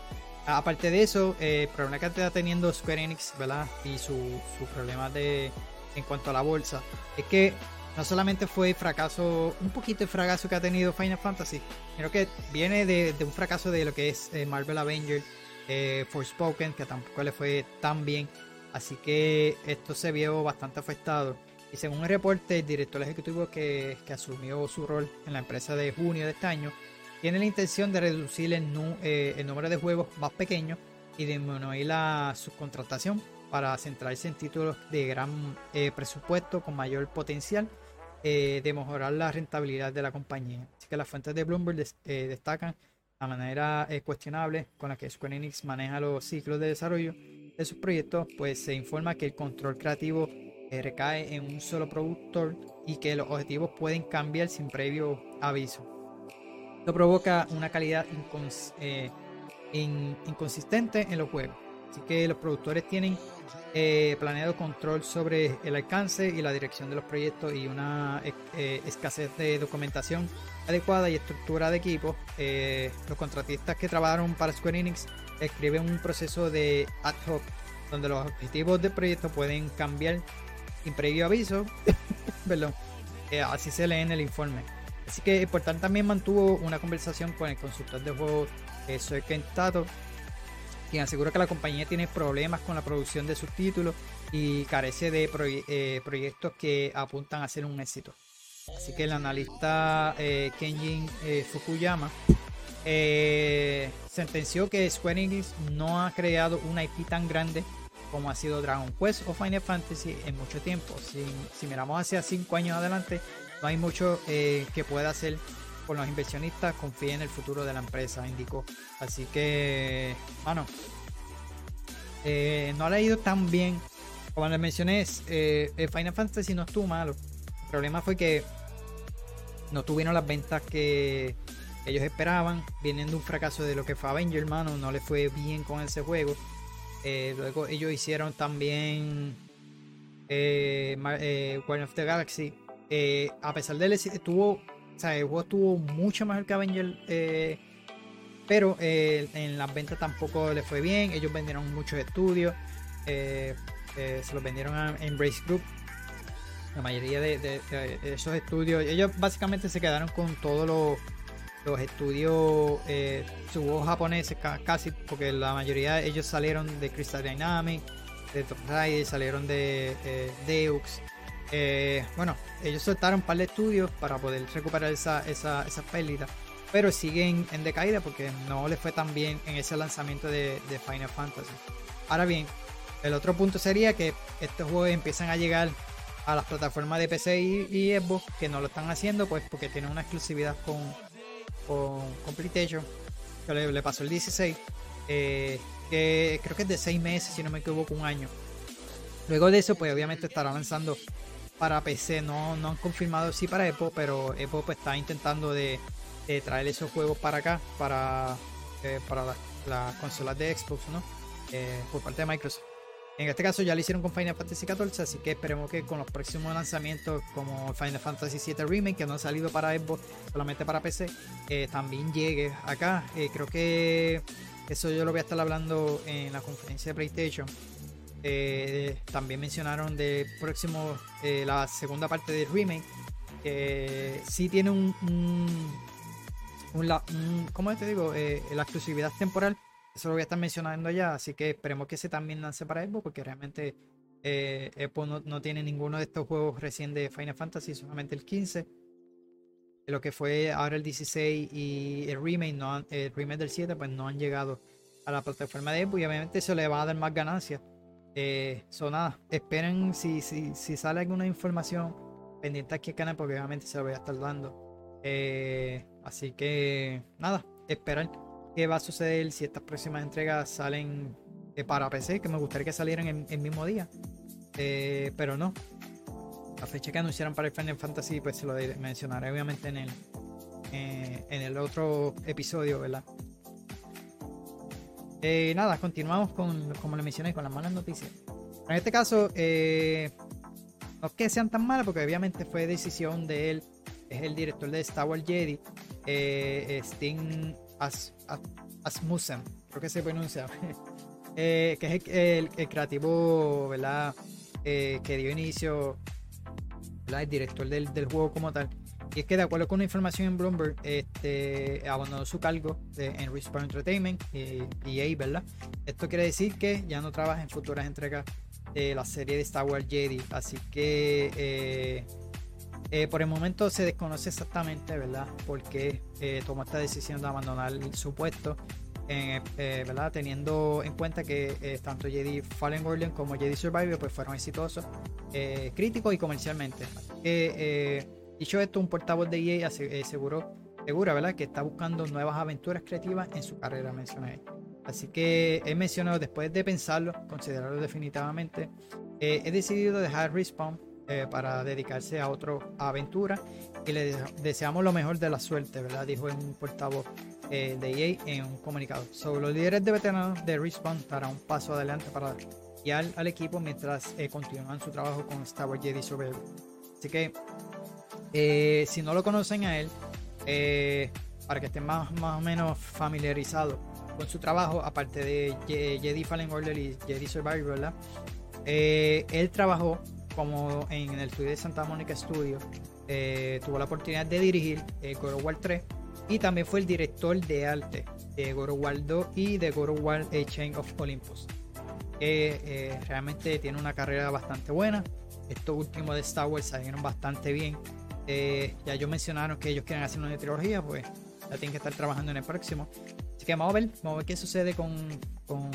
Aparte de eso, eh, el problema que está teniendo Square Enix, ¿verdad? Y su, su problema de en cuanto a la bolsa, es que no solamente fue el fracaso, un poquito el fracaso que ha tenido Final Fantasy, sino que viene de, un fracaso de lo que es eh, Marvel Avengers eh, Forspoken, que tampoco le fue tan bien. Así que esto se vio bastante afectado. Y según el reporte, el director ejecutivo que, asumió su rol en la empresa de junio de este año, tiene la intención de reducir el, eh, número de juegos más pequeños y disminuir la subcontratación para centrarse en títulos de gran eh, presupuesto con mayor potencial eh, de mejorar la rentabilidad de la compañía. Así que las fuentes de Bloomberg destacan la manera eh, cuestionable con la que Square Enix maneja los ciclos de desarrollo de sus proyectos, pues se informa que el control creativo eh, recae en un solo productor y que los objetivos pueden cambiar sin previo aviso. Esto provoca una calidad eh, inconsistente en los juegos. Así que los productores tienen planeado control sobre el alcance y la dirección de los proyectos y una escasez de documentación adecuada y estructura de equipo, eh, los contratistas que trabajaron para Square Enix escriben un proceso de ad hoc donde los objetivos del proyecto pueden cambiar sin previo aviso. Perdón, eh, así se lee en el informe. Así que Portal también mantuvo una conversación con el consultor de juegos eh, Soy Tato, quien asegura que la compañía tiene problemas con la producción de sus títulos y carece de eh, proyectos que apuntan a ser un éxito. Así que el analista eh, Kenjin eh, Fukuyama sentenció que Square Enix no ha creado una IP tan grande como ha sido Dragon Quest o Final Fantasy en mucho tiempo. Si, miramos hacia 5 años adelante, no hay mucho que pueda hacer con los inversionistas, confía en el futuro de la empresa, indicó. Así que, bueno, eh, no ha ido tan bien. Como les mencioné, eh, Final Fantasy no estuvo malo. El problema fue que no tuvieron las ventas que ellos esperaban, vienen de un fracaso de lo que fue Avenger, hermano, no le fue bien con ese juego. Eh, luego ellos hicieron también eh, eh of the Galaxy. Eh, a pesar de él, tuvo, o sea, el juego estuvo mucho mejor que Avenger, pero en las ventas tampoco le fue bien. Ellos vendieron muchos estudios, se los vendieron a Embrace Group. La mayoría de esos estudios, ellos básicamente se quedaron con todos los estudios eh, japoneses casi, porque la mayoría de ellos salieron de Crystal Dynamics, de Top Rider, salieron de eh, Deux. Eh, bueno, ellos soltaron un par de estudios para poder recuperar esa, esa, esa pérdida, pero siguen en decaída porque no les fue tan bien en ese lanzamiento de, Final Fantasy. Ahora bien, el otro punto sería que estos juegos empiezan a llegar a las plataformas de PC y, Xbox que no lo están haciendo pues porque tienen una exclusividad con, con, que le, pasó el 16, eh, que creo que es de 6 meses, si no me equivoco, un año. Luego de eso, pues obviamente estará lanzando para PC, no, no han confirmado si para Epo, pero Epo pues, está intentando de, traer esos juegos para acá, para, eh, para las consolas de Xbox, ¿no? Eh, por parte de Microsoft. En este caso ya lo hicieron con Final Fantasy XIV, así que esperemos que con los próximos lanzamientos como Final Fantasy VII Remake, que no ha salido para Xbox, solamente para PC, eh, también llegue acá. Creo que eso yo lo voy a estar hablando en la conferencia de PlayStation. Eh, también mencionaron de próximo la segunda parte del remake, que sí tiene un, un, un, ¿cómo te digo? la exclusividad temporal eso lo voy a estar mencionando ya, así que esperemos que ese también lance para Xbox, porque realmente eh, no, tiene ninguno de estos juegos recién de Final Fantasy, solamente el 15. Lo que fue ahora el 16 y el remake, no el remake del 7, pues no han llegado a la plataforma de Xbox y obviamente eso le va a dar más ganancias. Eh, nada, esperen si, si, si sale alguna información pendiente aquí al canal, porque obviamente se lo voy a estar dando. Eh, así que nada, esperar qué va a suceder si estas próximas entregas salen eh, para PC, que me gustaría que salieran en el mismo día. Eh, pero no. La fecha que anunciaron para el Final Fantasy, pues se lo mencionaré obviamente en el, en el otro episodio, ¿verdad? Nada, continuamos con, como le mencioné, con las malas noticias. En este caso, no es que sean tan malas, porque obviamente fue decisión de él, es el director de Star Wars Jedi, Sting As, Asmussen, creo que se pronuncia, eh, que es el, creativo, ¿verdad? Eh, que dio inicio, El director del, juego como tal. Y es que de acuerdo con una información en Bloomberg, este, abandonó su cargo en Respawn Entertainment y EA, ¿verdad? Esto quiere decir que ya no trabaja en futuras entregas de la serie de Star Wars Jedi. Así que eh, eh, por el momento se desconoce exactamente, ¿verdad?, por qué eh, tomó esta decisión de abandonar su puesto, ¿verdad?, teniendo en cuenta que tanto Jedi Fallen Order como Jedi Survivor pues, fueron exitosos, críticos y comercialmente. Dicho esto, un portavoz de EA aseguró, segura, ¿verdad?, que está buscando nuevas aventuras creativas en su carrera, mencioné. Así que he mencionado, después de pensarlo, considerarlo definitivamente, he decidido dejar Respawn eh, para dedicarse a otra aventura y le deseamos lo mejor de la suerte, ¿verdad? Dijo un portavoz eh, de EA en un comunicado. Sobre los líderes de veteranos de Respawn darán un paso adelante para guiar al equipo mientras eh, continúan su trabajo con Star Wars Jedi Survivor. Así que si no lo conocen a él, para que estén más, más o menos familiarizados con su trabajo, aparte de Jedi Fallen Order y Jedi Survivor, ¿verdad? él trabajó como en el estudio de Santa Mónica Studio, eh, tuvo la oportunidad de dirigir eh, God of War 3 y también fue el director de arte de God of War 2 y de God of War A Chain of Olympus. Eh, realmente tiene una carrera bastante buena. Estos últimos de Star Wars salieron bastante bien. Ya ellos mencionaron que ellos quieren hacer una trilogía, pues ya tienen que estar trabajando en el próximo. Así que vamos a ver, vamos a ver qué sucede con, con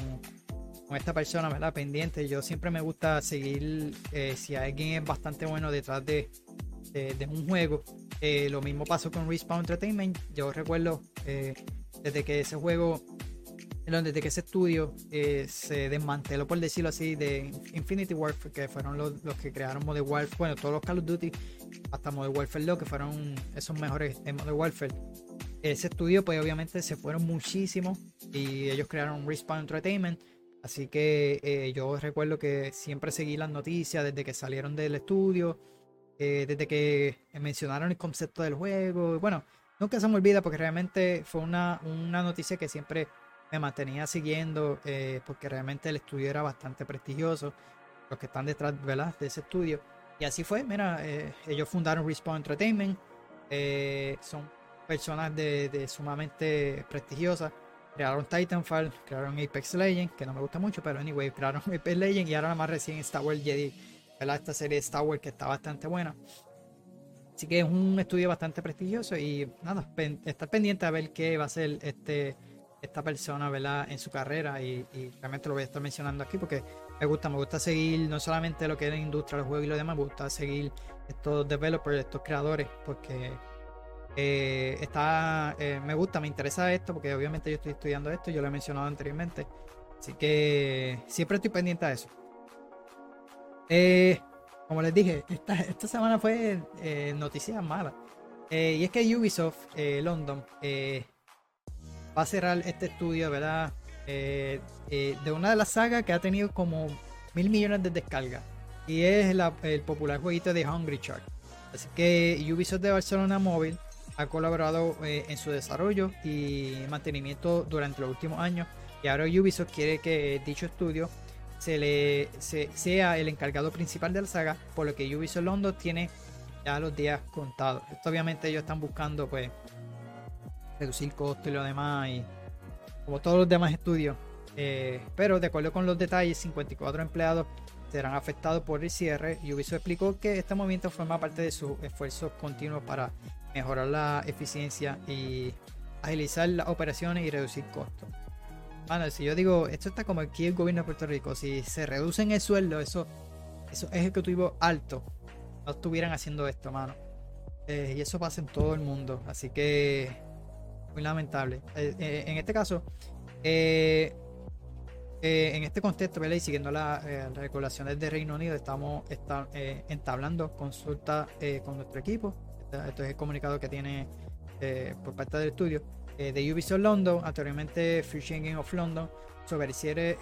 esta persona, ¿verdad? Pendiente. Yo siempre me gusta seguir eh, si alguien es bastante bueno detrás de, de, un juego. Eh, lo mismo pasó con Respawn Entertainment. Yo recuerdo eh, desde que ese juego, desde que ese estudio eh, se desmanteló, por decirlo así, de Infinity Warfare, que fueron los, que crearon Modern Warfare, bueno, todos los Call of Duty, hasta Modern Warfare 2, que fueron esos mejores de Modern Warfare. Ese estudio, pues obviamente se fueron muchísimo y ellos crearon Respawn Entertainment. Así que yo recuerdo que siempre seguí las noticias desde que salieron del estudio eh, desde que mencionaron el concepto del juego. Bueno, nunca se me olvida porque realmente fue una, una noticia que siempre me mantenía siguiendo eh, porque realmente el estudio era bastante prestigioso. Los que están detrás ¿verdad? de ese estudio. Y así fue, mira, eh, ellos fundaron Respawn Entertainment. son personas de, sumamente prestigiosas. Crearon Titanfall, crearon Apex Legends, que no me gusta mucho, pero anyway, crearon Apex Legends y ahora más recién Star Wars Jedi esta serie de Star Wars que está bastante buena. Así que es un estudio bastante prestigioso y nada, estar pendiente a ver qué va a ser este, esta persona ¿verdad? en su carrera y, realmente lo voy a estar mencionando aquí porque me gusta, me gusta seguir no solamente lo que es la industria, los juegos y lo demás, me gusta seguir estos developers, estos creadores porque eh, está, eh, me gusta, me interesa esto porque obviamente yo estoy estudiando esto, yo lo he mencionado anteriormente, así que siempre estoy pendiente a eso. Eh, como les dije, esta, semana fue noticias malas. Y es que Ubisoft London va a cerrar este estudio, ¿verdad? de una de las sagas que ha tenido como mil millones de descargas. Y es el popular jueguito de Hungry Shark. Así que Ubisoft de Barcelona Móvil ha colaborado en su desarrollo y mantenimiento durante los últimos años. Y ahora Ubisoft quiere que dicho estudio se le sea el encargado principal de la saga, por lo que Ubisoft London tiene ya los días contados. Esto obviamente ellos están buscando pues reducir costos y lo demás y como todos los demás estudios. Eh, pero de acuerdo con los detalles, 54 empleados serán afectados por el cierre. Ubisoft explicó que este movimiento forma parte de sus esfuerzos continuos para mejorar la eficiencia y agilizar las operaciones y reducir costos. Bueno, si yo digo, esto está como aquí el gobierno de Puerto Rico, si se reducen el sueldo, eso, esos ejecutivos altos no estuvieran haciendo esto, mano. Eh, y eso pasa en todo el mundo, así que muy lamentable. Eh, eh, en este caso, en este contexto, y siguiendo las regulaciones de Reino Unido, estamos entablando consulta con nuestro equipo. Esto es el comunicado que tiene por parte del estudio eh, de Ubisoft London, anteriormente Schengen of London, sobre el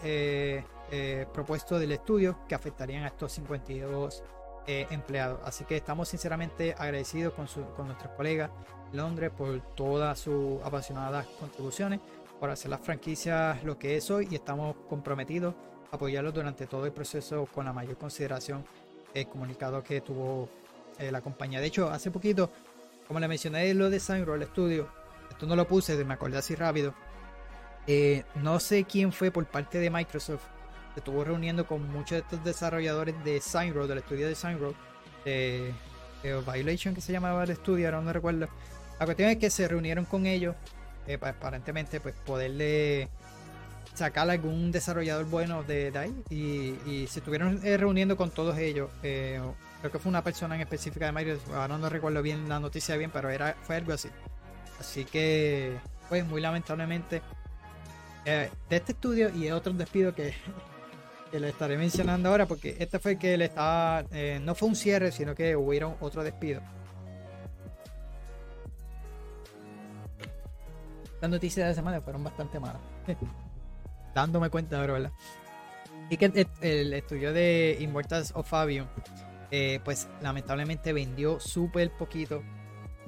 eh, eh, propuesto del estudio que afectarían a estos 52 empleados. Así que estamos sinceramente agradecidos con, con nuestros colegas Londres por todas sus apasionadas contribuciones, por hacer las franquicias lo que es hoy y estamos comprometidos a apoyarlos durante todo el proceso con la mayor consideración el comunicado que tuvo la compañía. De hecho, hace poquito, como le mencioné, lo de Roll el estudio, esto no lo puse, me acordé así rápido. Eh, no sé quién fue por parte de Microsoft. Se estuvo reuniendo con muchos de estos desarrolladores de Signroad, del estudio de Signroad, de, Violation, que se llamaba el estudio, ahora no recuerdo. La cuestión es que se reunieron con ellos, eh, para aparentemente, pues poderle sacar algún desarrollador bueno de, ahí. Y, se estuvieron eh, reuniendo con todos ellos. creo que fue una persona en específica de Microsoft, ahora no recuerdo bien la noticia bien, pero era, fue algo así. Así que, pues muy lamentablemente, eh, de este estudio y de otros despidos que, le estaré mencionando ahora, porque este fue el que le estaba, eh, no fue un cierre, sino que hubieron otro despido. Las noticias de la semana fueron bastante malas. Dándome cuenta ahora, ¿verdad? Y que el, estudio de Immortals of Fabium, eh, pues lamentablemente vendió súper poquito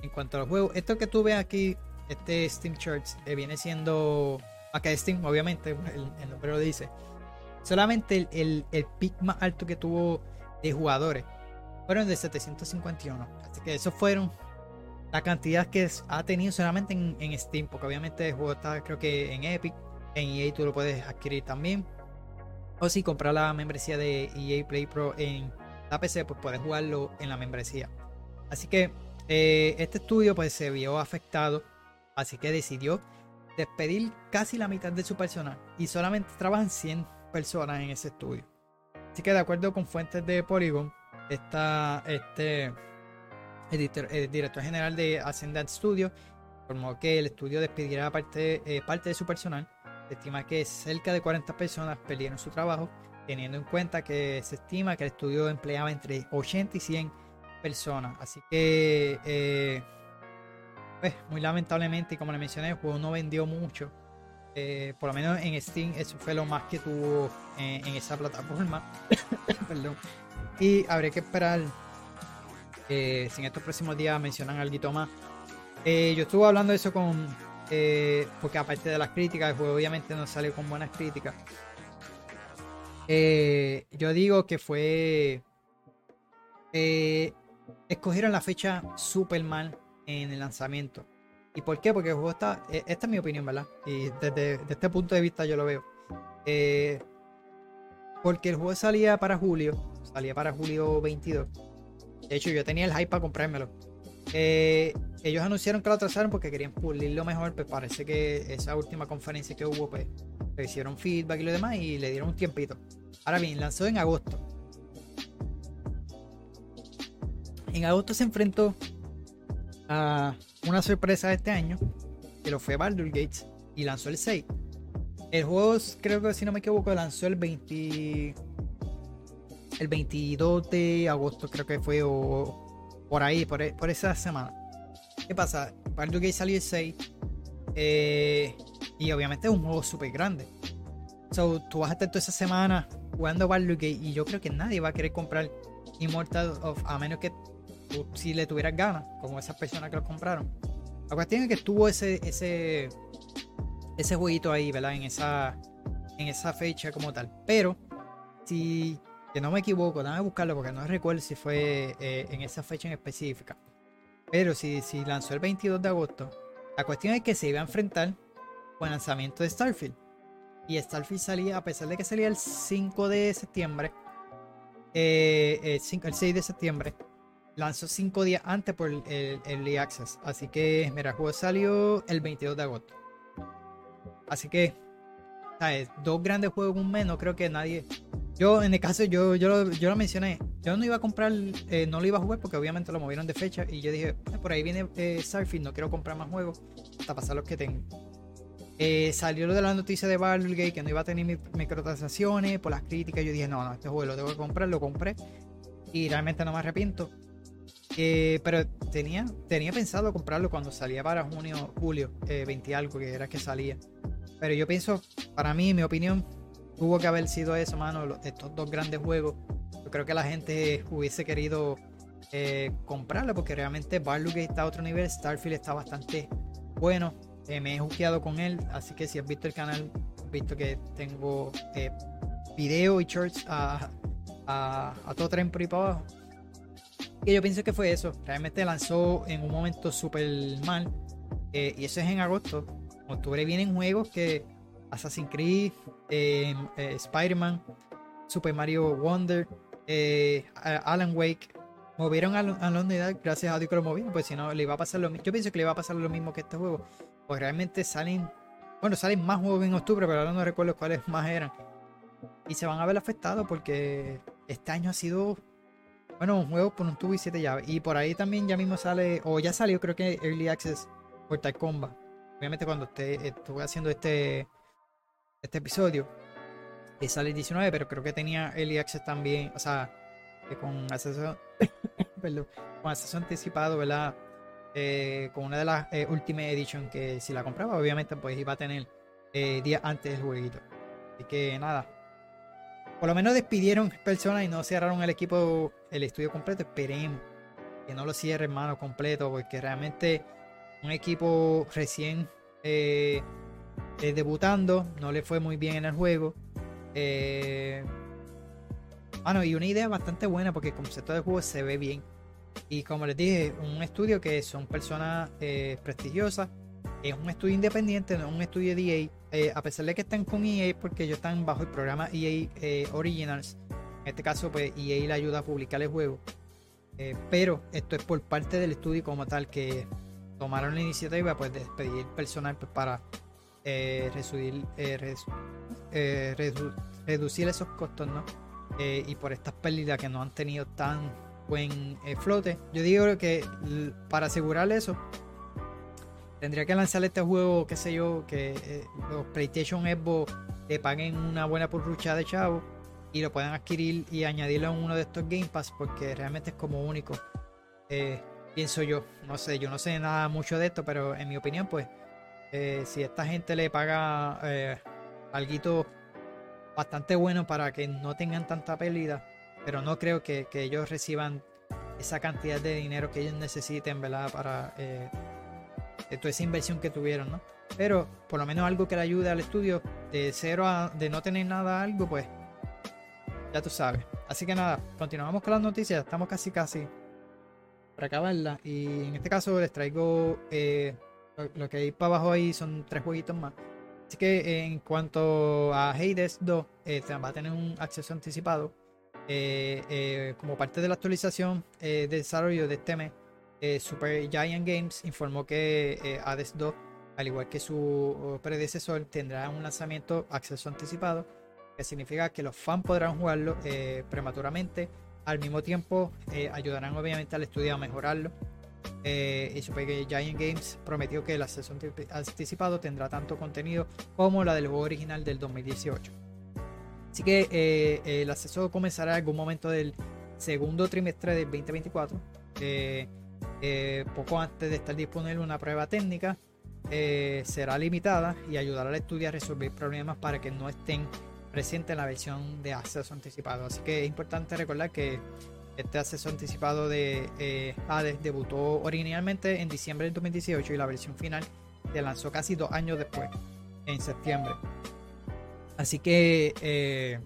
en cuanto a los juegos. Esto que tú ves aquí, este Steam Charts, eh, viene siendo. Acá de Steam, obviamente, el, nombre lo dice. Solamente el, el, pick más alto que tuvo de jugadores fueron de 751. Así que esos fueron la cantidad que ha tenido solamente en, Steam, porque obviamente el juego está, creo que en Epic, en EA tú lo puedes adquirir también. O si compras la membresía de EA Play Pro en la PC, pues puedes jugarlo en la membresía. Así que eh, este estudio pues se vio afectado, así que decidió despedir casi la mitad de su personal y solamente trabajan 100 personas en ese estudio. Así que de acuerdo con fuentes de Polygon, esta, este, el, director general de Ascendant Studio, informó que el estudio despidiera parte, eh, parte de su personal. Se estima que cerca de 40 personas perdieron su trabajo, teniendo en cuenta que se estima que el estudio empleaba entre 80 y 100 personas. Así que, eh, pues, muy lamentablemente, como le mencioné, el juego no vendió mucho. Eh, por lo menos en Steam, eso fue lo más que tuvo en, en esa plataforma. Perdón. Y habría que esperar eh, si en estos próximos días mencionan algo más. Eh, yo estuve hablando de eso con. Eh, porque aparte de las críticas, el juego obviamente no salió con buenas críticas. yo digo que fue. escogieron la fecha super mal en el lanzamiento. ¿Y por qué? Porque el juego está. esta es mi opinión, ¿verdad? Y desde, este punto de vista yo lo veo. porque el juego salía para julio. Salía para julio 22 de hecho, yo tenía el hype para comprármelo. Eh, ellos anunciaron que lo atrasaron porque querían pulirlo mejor, pues parece que esa última conferencia que hubo, pues le hicieron feedback y lo demás y le dieron un tiempito. Ahora bien, lanzó en agosto. En agosto se enfrentó a una sorpresa de este año, que lo fue Baldur Gates, y lanzó el 6. El juego, creo que si no me equivoco, lanzó el 20 el 22 de agosto creo que fue o por ahí, por, e, por esa semana. ¿Qué pasa? Baldur's Gate salió el 6 eh, y obviamente es un juego súper grande. So, tú vas a estar toda esa semana jugando Baldur's Gate y yo creo que nadie va a querer comprar Immortal of a menos que si le tuvieras ganas, como esas personas que lo compraron. La cuestión es que estuvo ese ese ese jueguito ahí, ¿verdad? En esa en esa fecha como tal. Pero si que no me equivoco, déjame buscarlo porque no recuerdo si fue eh, en esa fecha en específica. Pero si, si lanzó el 22 de agosto, la cuestión es que se iba a enfrentar con el lanzamiento de Starfield. Y Starfield salía, a pesar de que salía el 5 de septiembre, eh, el, 5, el 6 de septiembre, lanzó 5 días antes por el, el, Early Access. Así que, mira, el juego salió el 22 de agosto. Así que, ¿sabes? Dos grandes juegos en un mes, no creo que nadie yo, en el caso, yo, yo, lo mencioné. Yo no iba a comprar, eh, no lo iba a jugar porque obviamente lo movieron de fecha. Y yo dije, por ahí viene eh, no quiero comprar más juegos hasta pasar los que tengo. Eh, salió lo de la noticia de Baldur's Gate que no iba a tener microtransacciones por las críticas. Yo dije, no, no, este juego lo tengo que comprar, lo compré. Y realmente no me arrepiento. pero tenía, tenía pensado comprarlo cuando salía para junio, julio, 20 algo, que era que salía. Pero yo pienso, para mí, mi opinión, tuvo que haber sido eso, mano, estos dos grandes juegos. Yo creo que la gente hubiese querido eh, comprarlo porque realmente Baldur's está a otro nivel, Starfield está bastante bueno. Eh, me he juqueado con él, así que si has visto el canal, has visto que tengo eh, video y shorts a, a, todo tren por para abajo. Y yo pienso que fue eso. Realmente lanzó en un momento súper mal. y eso es en agosto. En octubre vienen juegos que Assassin's Creed, eh, eh, Spider-Man, Super Mario Wonder, eh, Alan Wake. Movieron a, a unidad gracias a Dios que lo movieron, pues si no le iba a pasar lo mismo. Yo pienso que le iba a pasar lo mismo que este juego. Pues realmente salen, bueno, salen más juegos en octubre, pero ahora no recuerdo cuáles más eran. Y se van a ver afectados porque este año ha sido, bueno, un juego por un tubo y siete llaves. Y por ahí también ya mismo sale, o ya salió creo que Early Access Mortal Kombat. Obviamente cuando esté, estuve haciendo este este episodio. Y sale el 19, pero creo que tenía Early Access también, o sea, con acceso, perdón, con acceso anticipado, ¿verdad? Eh, con una de las eh, Ultimate Edition que si la compraba, obviamente, pues iba a tener eh, días antes del jueguito. Así que nada. Por lo menos despidieron personas y no cerraron el equipo, el estudio completo. Esperemos que no lo cierren, hermano, completo, porque realmente un equipo recién eh, eh, debutando, no le fue muy bien en el juego. Eh, bueno, y una idea bastante buena porque el concepto de juego se ve bien. Y como les dije, un estudio que son personas eh, prestigiosas, es un estudio independiente, no es un estudio de EA, a pesar de que están con EA porque ellos están bajo el programa EA Originals. En este caso, pues EA le ayuda a publicar el juego. pero esto es por parte del estudio como tal que tomaron la iniciativa pues, de despedir personal pues, para eh, eh, eh reducir esos costos, ¿no? Y por estas pérdidas que no han tenido tan buen flote. Yo digo que para asegurar eso, tendría que lanzar este juego, qué sé yo, que los PlayStation Xbox le paguen una buena porrucha de chavo y lo puedan adquirir y añadirlo en uno de estos Game Pass porque realmente es como único. Pienso yo, no sé, yo no sé nada mucho de esto, pero en mi opinión, pues, eh, si esta gente le paga eh, algo bastante bueno para que no tengan tanta pérdida, pero no creo que, ellos reciban esa cantidad de dinero que ellos necesiten, ¿verdad? Para eh, toda esa inversión que tuvieron, ¿no? Pero por lo menos algo que le ayude al estudio de cero a de no tener nada algo, pues ya tú sabes. Así que nada, continuamos con las noticias. Estamos casi casi para acabarla. Y en este caso les traigo lo, que hay para abajo ahí son tres jueguitos más. Así que en cuanto a Hades 2, eh, va a tener un acceso anticipado. Eh, como parte de la actualización de desarrollo de este mes, Super Giant Games informó que Hades 2 al igual que su predecesor, tendrá un lanzamiento acceso anticipado, que significa que los fans podrán jugarlo eh, prematuramente. Al mismo tiempo, eh, ayudarán obviamente al estudio a mejorarlo. Eh, Super Giant Games prometió que el acceso anticipado tendrá tanto contenido como la del juego original del 2018. Así que el acceso comenzará en algún momento del segundo trimestre del 2024, poco antes de estar disponible una prueba técnica eh, será limitada y ayudará al estudio a resolver problemas para que no estén presentes en la versión de acceso anticipado. Así que es importante recordar que este acceso anticipado de eh, Hades debutó originalmente en diciembre del 2018 y la versión final se lanzó casi dos años después, en septiembre. Así que eh,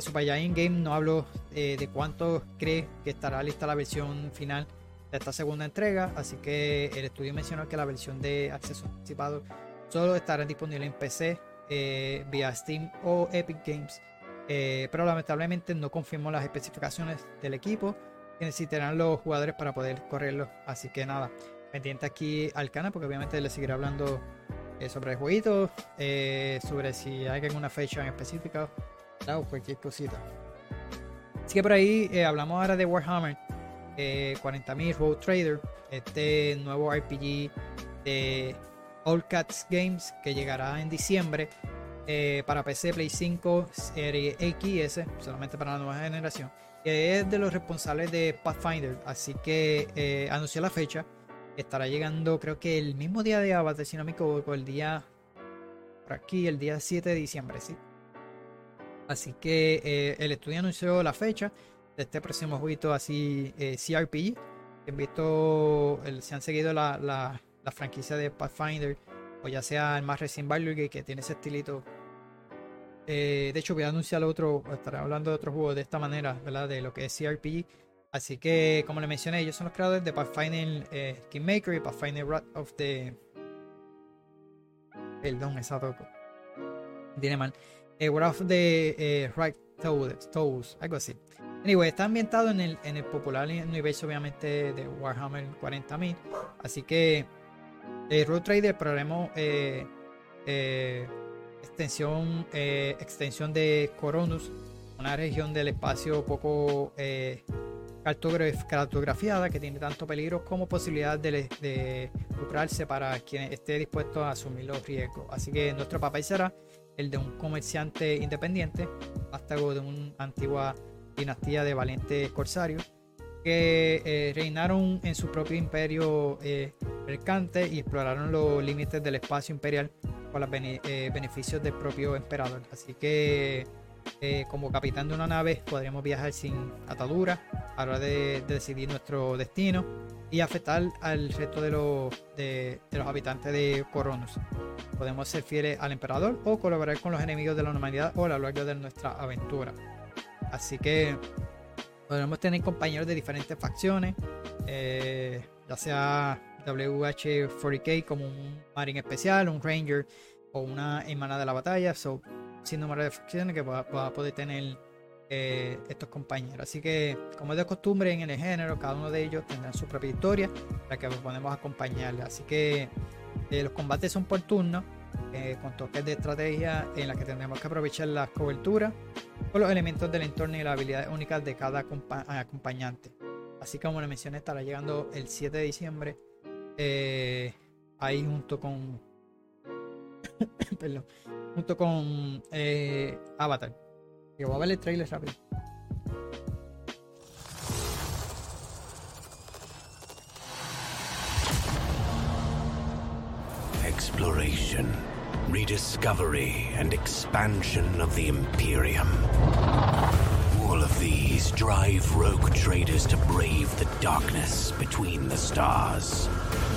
Super Giant Game no hablo eh, de cuánto cree que estará lista la versión final esta segunda entrega. Así que el estudio mencionó que la versión de acceso anticipado solo estará disponible en PC eh, vía Steam o Epic Games. Eh, pero lamentablemente no confirmó las especificaciones del equipo que necesitarán los jugadores para poder correrlo. Así que nada, pendiente aquí al canal porque obviamente le seguiré hablando eh, sobre el jueguito, sobre si hay alguna fecha en específica o cualquier cosita. Así que por ahí hablamos ahora de Warhammer eh, 40.000 Road Trader, este nuevo RPG de All Cats Games que llegará en diciembre eh, para PC, Play 5, Serie X, solamente para la nueva generación. Que es de los responsables de Pathfinder, así que eh, anunció la fecha. Estará llegando, creo que el mismo día de Avatar, si no el día por aquí, el día 7 de diciembre, sí. Así que eh, el estudio anunció la fecha de este próximo jueguito así eh, CRPG. Han el, si han seguido la, la, franquicia de Pathfinder, o ya sea el más recién Baldur's que tiene ese estilito. Eh, de hecho, voy a anunciar otro, estaré hablando de otro juego de esta manera, ¿verdad? De lo que es CRPG. Así que, como le mencioné, ellos son los creadores de Pathfinder eh, y Pathfinder Wrath of the. Perdón, esa toco. Viene mal. Eh, Wrath of the eh, Right Toes, algo así. Anyway, está ambientado en el, en el popular universo, obviamente, de Warhammer 40.000. Así que, eh, Road Trader, probemos eh, eh, extensión, eh, extensión de Coronus, una región del espacio poco cartografiada que tiene tanto peligro como posibilidad de, de lucrarse para quien esté dispuesto a asumir los riesgos. Así que nuestro papel será el de un comerciante independiente, vástago de una antigua dinastía de valientes corsarios que eh, reinaron en su propio imperio eh, mercante y exploraron los límites del espacio imperial con los eh, beneficios del propio emperador. Así que como capitán de una nave podríamos viajar sin atadura a la hora de, decidir nuestro destino y afectar al resto de los, de, los habitantes de Coronus. Podemos ser fieles al emperador o colaborar con los enemigos de la humanidad o a lo largo de nuestra aventura. Así que podremos tener compañeros de diferentes facciones, eh, ya sea WH-40K como un Marine especial, un Ranger o una hermana de la batalla, so, sin número de facciones que va, a poder tener eh, estos compañeros. Así que, como es de costumbre en el género, cada uno de ellos tendrá su propia historia para que podemos acompañarle. Así que eh, los combates son por turno, con toques de estrategia en la que tendremos que aprovechar las coberturas con los elementos del entorno y las habilidades únicas de cada acompañante. Así como le mencioné, estará llegando el 7 de diciembre. Eh, ahí junto con. perdón. Junto con eh, Avatar. Que voy a ver el trailer rápido. Exploration, rediscovery, and expansion of the Imperium. All of these drive rogue traders to brave the darkness between the stars.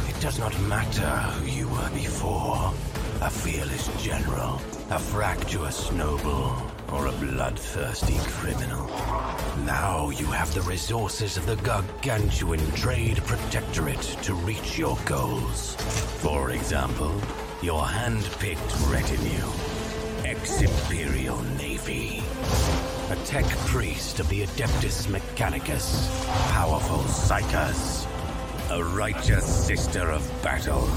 It does not matter who you were before a fearless general, a fractious noble, a bloodthirsty criminal. Now you have the resources of the gargantuan trade protectorate to reach your goals. For example, your hand-picked retinue, ex-Imperial Navy, a tech priest of the Adeptus Mechanicus, powerful Psychers, a righteous sister of battle,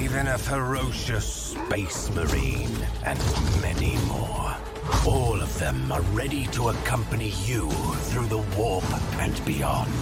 even a ferocious space marine, and many more. All of them are ready to accompany you through the warp and beyond.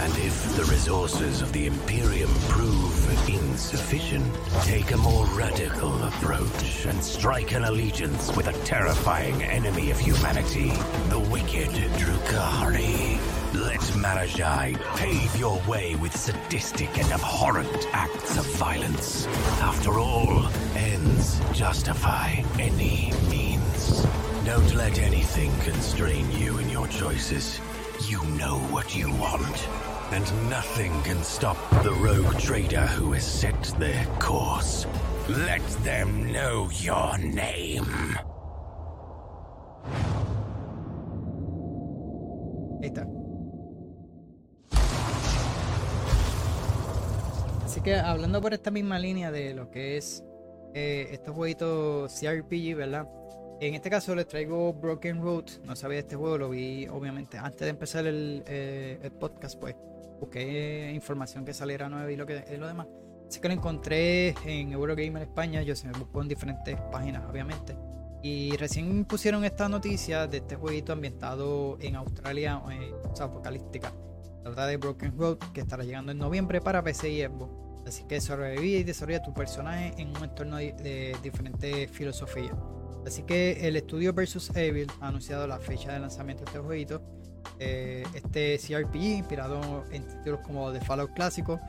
And if the resources of the Imperium prove insufficient, take a more radical approach and strike an allegiance with a terrifying enemy of humanity, the wicked Drukari. Let Marajai pave your way with sadistic and abhorrent acts of violence. After all, ends justify any means. Don't let anything constrain you in your choices. You know what you want. And nothing can stop the rogue trader who has set their course. Let them know your name. Está. Así que hablando por esta misma línea de lo que es eh, estos jueguitos CRPG, ¿verdad? En este caso les traigo Broken Road. No sabía de este juego, lo vi obviamente antes de empezar el, eh, el podcast, pues busqué información que saliera nueva y lo que lo demás. Así que lo encontré en Eurogamer España. Yo se me buscó en diferentes páginas, obviamente. Y recién pusieron esta noticia de este jueguito ambientado en Australia, eh, o sea, apocalíptica. Verdad de Broken Road, que estará llegando en noviembre para PC y Xbox. Así que sobrevive y desarrolla tu personaje en un entorno de, de diferentes filosofías. Así que el estudio Versus Evil ha anunciado la fecha de lanzamiento de este jueguito. Eh, este CRPG, inspirado en títulos como The Fallout clásico,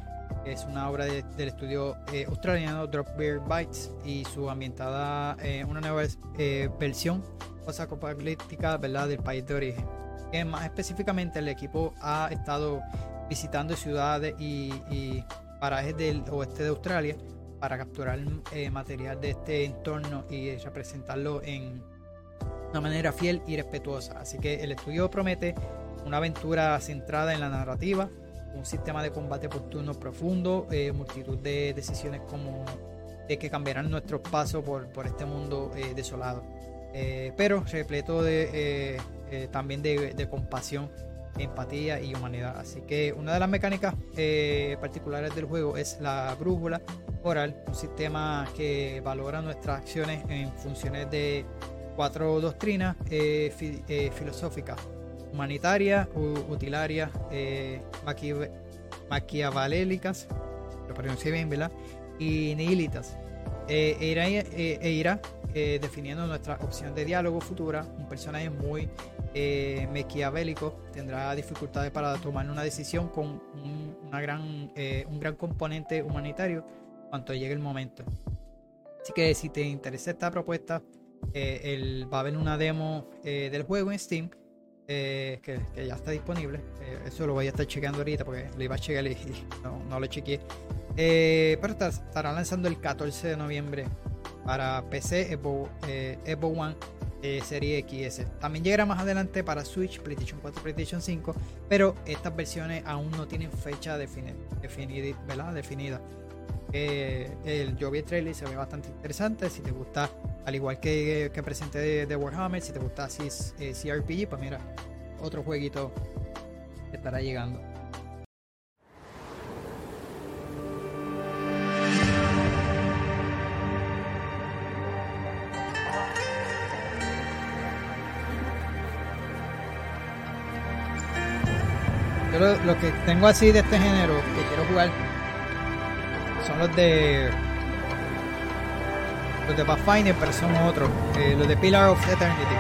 es una obra del estudio eh, australiano Drop Bear Bites y su ambientada eh, una nueva eh, versión post-apocalíptica ¿verdad? del país de origen. Que más específicamente, el equipo ha estado visitando ciudades y, y parajes del oeste de Australia para capturar eh, material de este entorno y representarlo en una manera fiel y respetuosa. Así que el estudio promete una aventura centrada en la narrativa, un sistema de combate por profundo, eh, multitud de decisiones como de que cambiarán nuestros pasos por, por este mundo eh, desolado, eh, pero repleto de eh, también de, de compasión empatía y humanidad. Así que una de las mecánicas eh, particulares del juego es la brújula oral, un sistema que valora nuestras acciones en funciones de cuatro doctrinas eh, fi- eh, filosóficas: humanitarias, utilarias, eh, maqui- maquiavélicas, lo pronuncié bien, ¿verdad? Y nihilitas. Eh, e irá, eh, e irá, eh, definiendo nuestra opción de diálogo futura. Un personaje muy eh, maquiavélico tendrá dificultades para tomar una decisión con un, una gran, eh, un gran componente humanitario cuando llegue el momento. Así que si te interesa esta propuesta, eh, el- va a haber una demo eh, del juego en Steam eh, que, que ya está disponible. Eh, eso lo voy a estar chequeando ahorita porque lo iba a chequear y, y no, no lo chequeé. Eh, pero está- estará lanzando el 14 de noviembre para PC, Xbox, eh, Xbox One, Serie XS. También llegará más adelante para Switch, PlayStation 4, PlayStation 5, pero estas versiones aún no tienen fecha defini- definida, ¿verdad? definida el Jovi trailer se ve bastante interesante. Si te gusta, al igual que, que presenté de, Warhammer, si te gusta así eh, CRPG, pues mira, otro jueguito estará llegando. Yo lo que tengo así de este género que quiero jugar los de los de Pathfinder, pero son otros. Eh, los de Pillar of Eternity.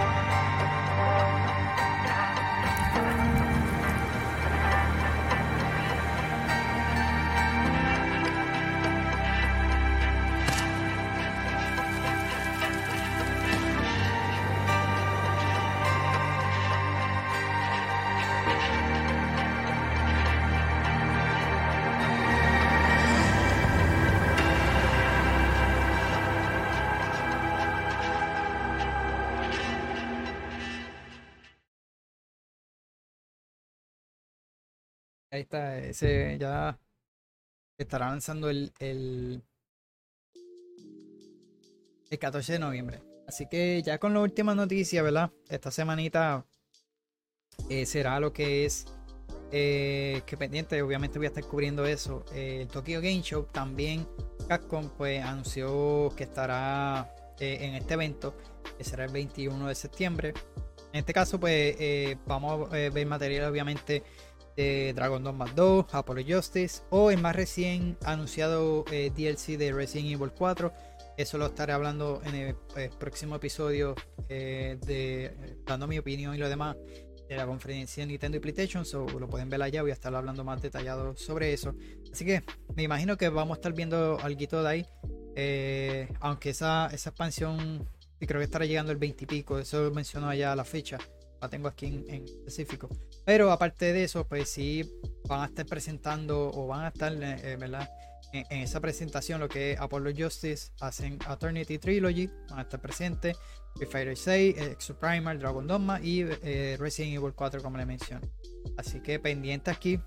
Ya estará lanzando el, el, el 14 de noviembre. Así que ya con la última noticia, ¿verdad? Esta semanita eh, será lo que es eh, que pendiente, obviamente voy a estar cubriendo eso. Eh, el Tokyo Game Show también Capcom pues anunció que estará en este evento, que será el 21 de septiembre. En este caso, pues vamos a ver material obviamente de Dragon Dogma 2, Apollo Justice o el más recién anunciado eh, DLC de Resident Evil 4. Eso lo estaré hablando en el, eh, próximo episodio eh, de dando mi opinión y lo demás de la conferencia de Nintendo y PlayStation. So, lo pueden ver allá, voy a estar hablando más detallado sobre eso. Así que me imagino que vamos a estar viendo algo de ahí. Aunque esa, esa expansión creo que estará llegando el 20 y pico, eso mencionó allá la fecha, tengo aquí en, específico. Pero aparte de eso, pues sí van a estar presentando o van a estar, eh, ¿verdad? En, esa presentación lo que es Apollo Justice, hacen Eternity Trilogy, van a estar presentes, Street Fighter 6, Exo Primal, Dragon Dogma y eh, Resident Evil 4 como le mencioné. Así que pendiente aquí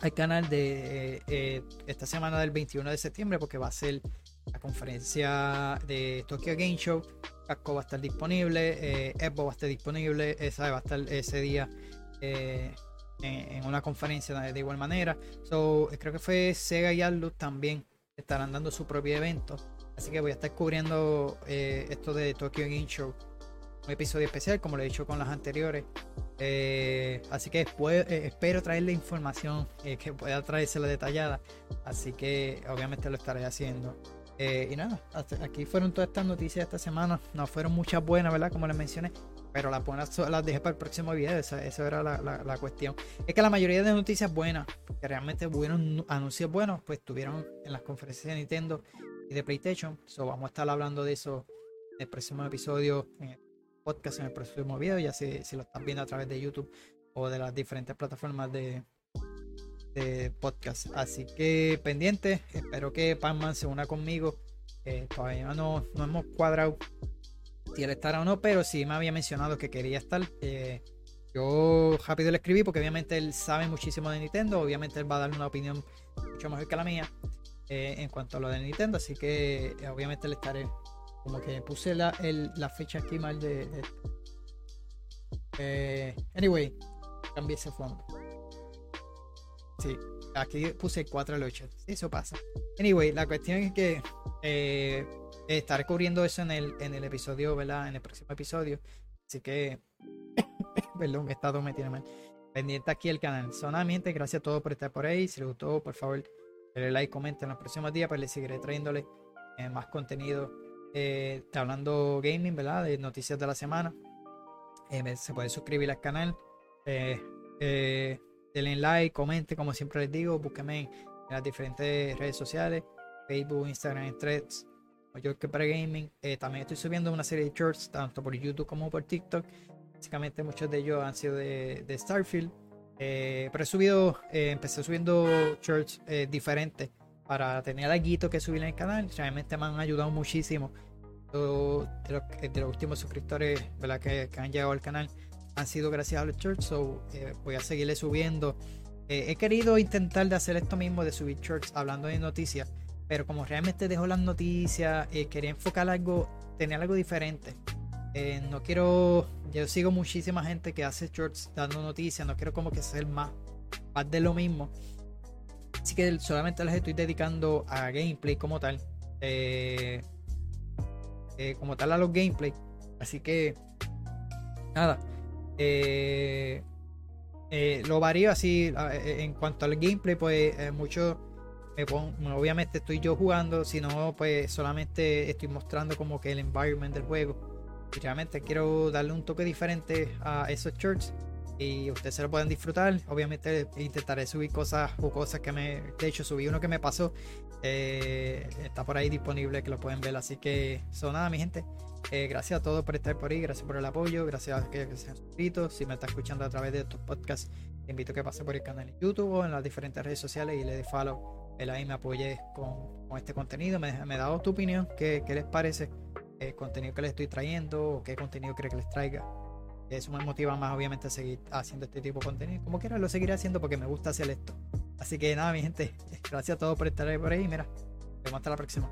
al canal de eh, eh, esta semana del 21 de septiembre porque va a ser la conferencia de Tokyo Game Show. Casco va a estar disponible, eh, va a estar disponible, esa va a estar ese día eh, en, una conferencia de, igual manera. So, creo que fue Sega y Atlus también estarán dando su propio evento. Así que voy a estar cubriendo eh, esto de Tokyo Game Show. Un episodio especial, como lo he dicho con las anteriores. Eh, así que después eh, espero traerle información eh, que pueda traérsela detallada. Así que obviamente lo estaré haciendo. Eh, y nada, aquí fueron todas estas noticias esta semana. No fueron muchas buenas, ¿verdad? Como les mencioné. Pero las buenas las dejé para el próximo video. Esa, esa era la, la- cuestión. Es que la mayoría de noticias buenas, que realmente hubieron anuncios buenos, pues estuvieron en las conferencias de Nintendo y de PlayStation. So vamos a estar hablando de eso en el próximo episodio, en el podcast, en el próximo video. Ya si, si lo están viendo a través de YouTube o de las diferentes plataformas de, de podcast. Así que pendiente, espero que Panman se una conmigo. Eh, todavía no, no hemos cuadrado si él estará o no, pero sí me había mencionado que quería estar. Eh, yo rápido le escribí porque obviamente él sabe muchísimo de Nintendo. Obviamente él va a dar una opinión mucho mejor que la mía eh, en cuanto a lo de Nintendo. Así que eh, obviamente le estaré. Como que puse la, la fecha aquí mal de. de- anyway, cambié ese fondo. Sí, aquí puse 4 al 8. Sí, eso pasa. Anyway, la cuestión es que eh, estaré cubriendo eso en el, en el episodio, ¿verdad? En el próximo episodio. Así que, perdón, esta dos me tiene mal. Pendiente aquí el canal. Solamente gracias a todos por estar por ahí. Si les gustó, por favor, denle like, comenten en los próximos días, pues les seguiré trayéndole eh, más contenido. Eh, hablando gaming, ¿verdad? De noticias de la semana. Eh, se puede suscribir al canal. Eh, eh, denle like, comente, como siempre les digo, búsquenme en, las diferentes redes sociales, Facebook, Instagram, Threads, Mallorca para Gaming. Eh, también estoy subiendo una serie de shorts, tanto por YouTube como por TikTok. Básicamente muchos de ellos han sido de, Starfield. Eh, pero he subido, eh, empecé subiendo shorts eh, diferentes para tener algo que subir en el canal. Realmente me han ayudado muchísimo. De, los, últimos suscriptores ¿verdad? Que han llegado al canal han sido gracias a los shorts. So, eh, voy a seguirle subiendo. Eh, he querido intentar de hacer esto mismo, de subir shorts hablando de noticias. Pero como realmente dejo las noticias, eh, quería enfocar algo, tener algo diferente. Eh, no quiero, yo sigo muchísima gente que hace shorts dando noticias, no quiero como que ser más, más de lo mismo. Así que solamente les estoy dedicando a gameplay como tal. Eh, como tal a los gameplay. Así que nada. Eh, eh, lo varío así eh, en cuanto al gameplay, pues mucho me pongo, obviamente estoy yo jugando, si no, pues solamente estoy mostrando como que el environment del juego. Y realmente quiero darle un toque diferente a esos shorts y ustedes se lo pueden disfrutar. Obviamente intentaré subir cosas o cosas que me. De hecho, subí uno que me pasó. Eh, está por ahí disponible que lo pueden ver. Así que, son nada, mi gente. Eh, gracias a todos por estar por ahí. Gracias por el apoyo. Gracias a que, se han suscrito. Si me está escuchando a través de estos podcasts, te invito a que pase por el canal de YouTube o en las diferentes redes sociales y le dé follow. El ahí me apoye con, con, este contenido. Me, me da tu opinión. ¿Qué, qué les parece? El contenido que les estoy trayendo o qué contenido cree que les traiga eso me motiva más, obviamente, a seguir haciendo este tipo de contenido. Como quiera, lo seguiré haciendo porque me gusta hacer esto. Así que nada, mi gente, gracias a todos por estar ahí por ahí. Mira, vemos hasta la próxima.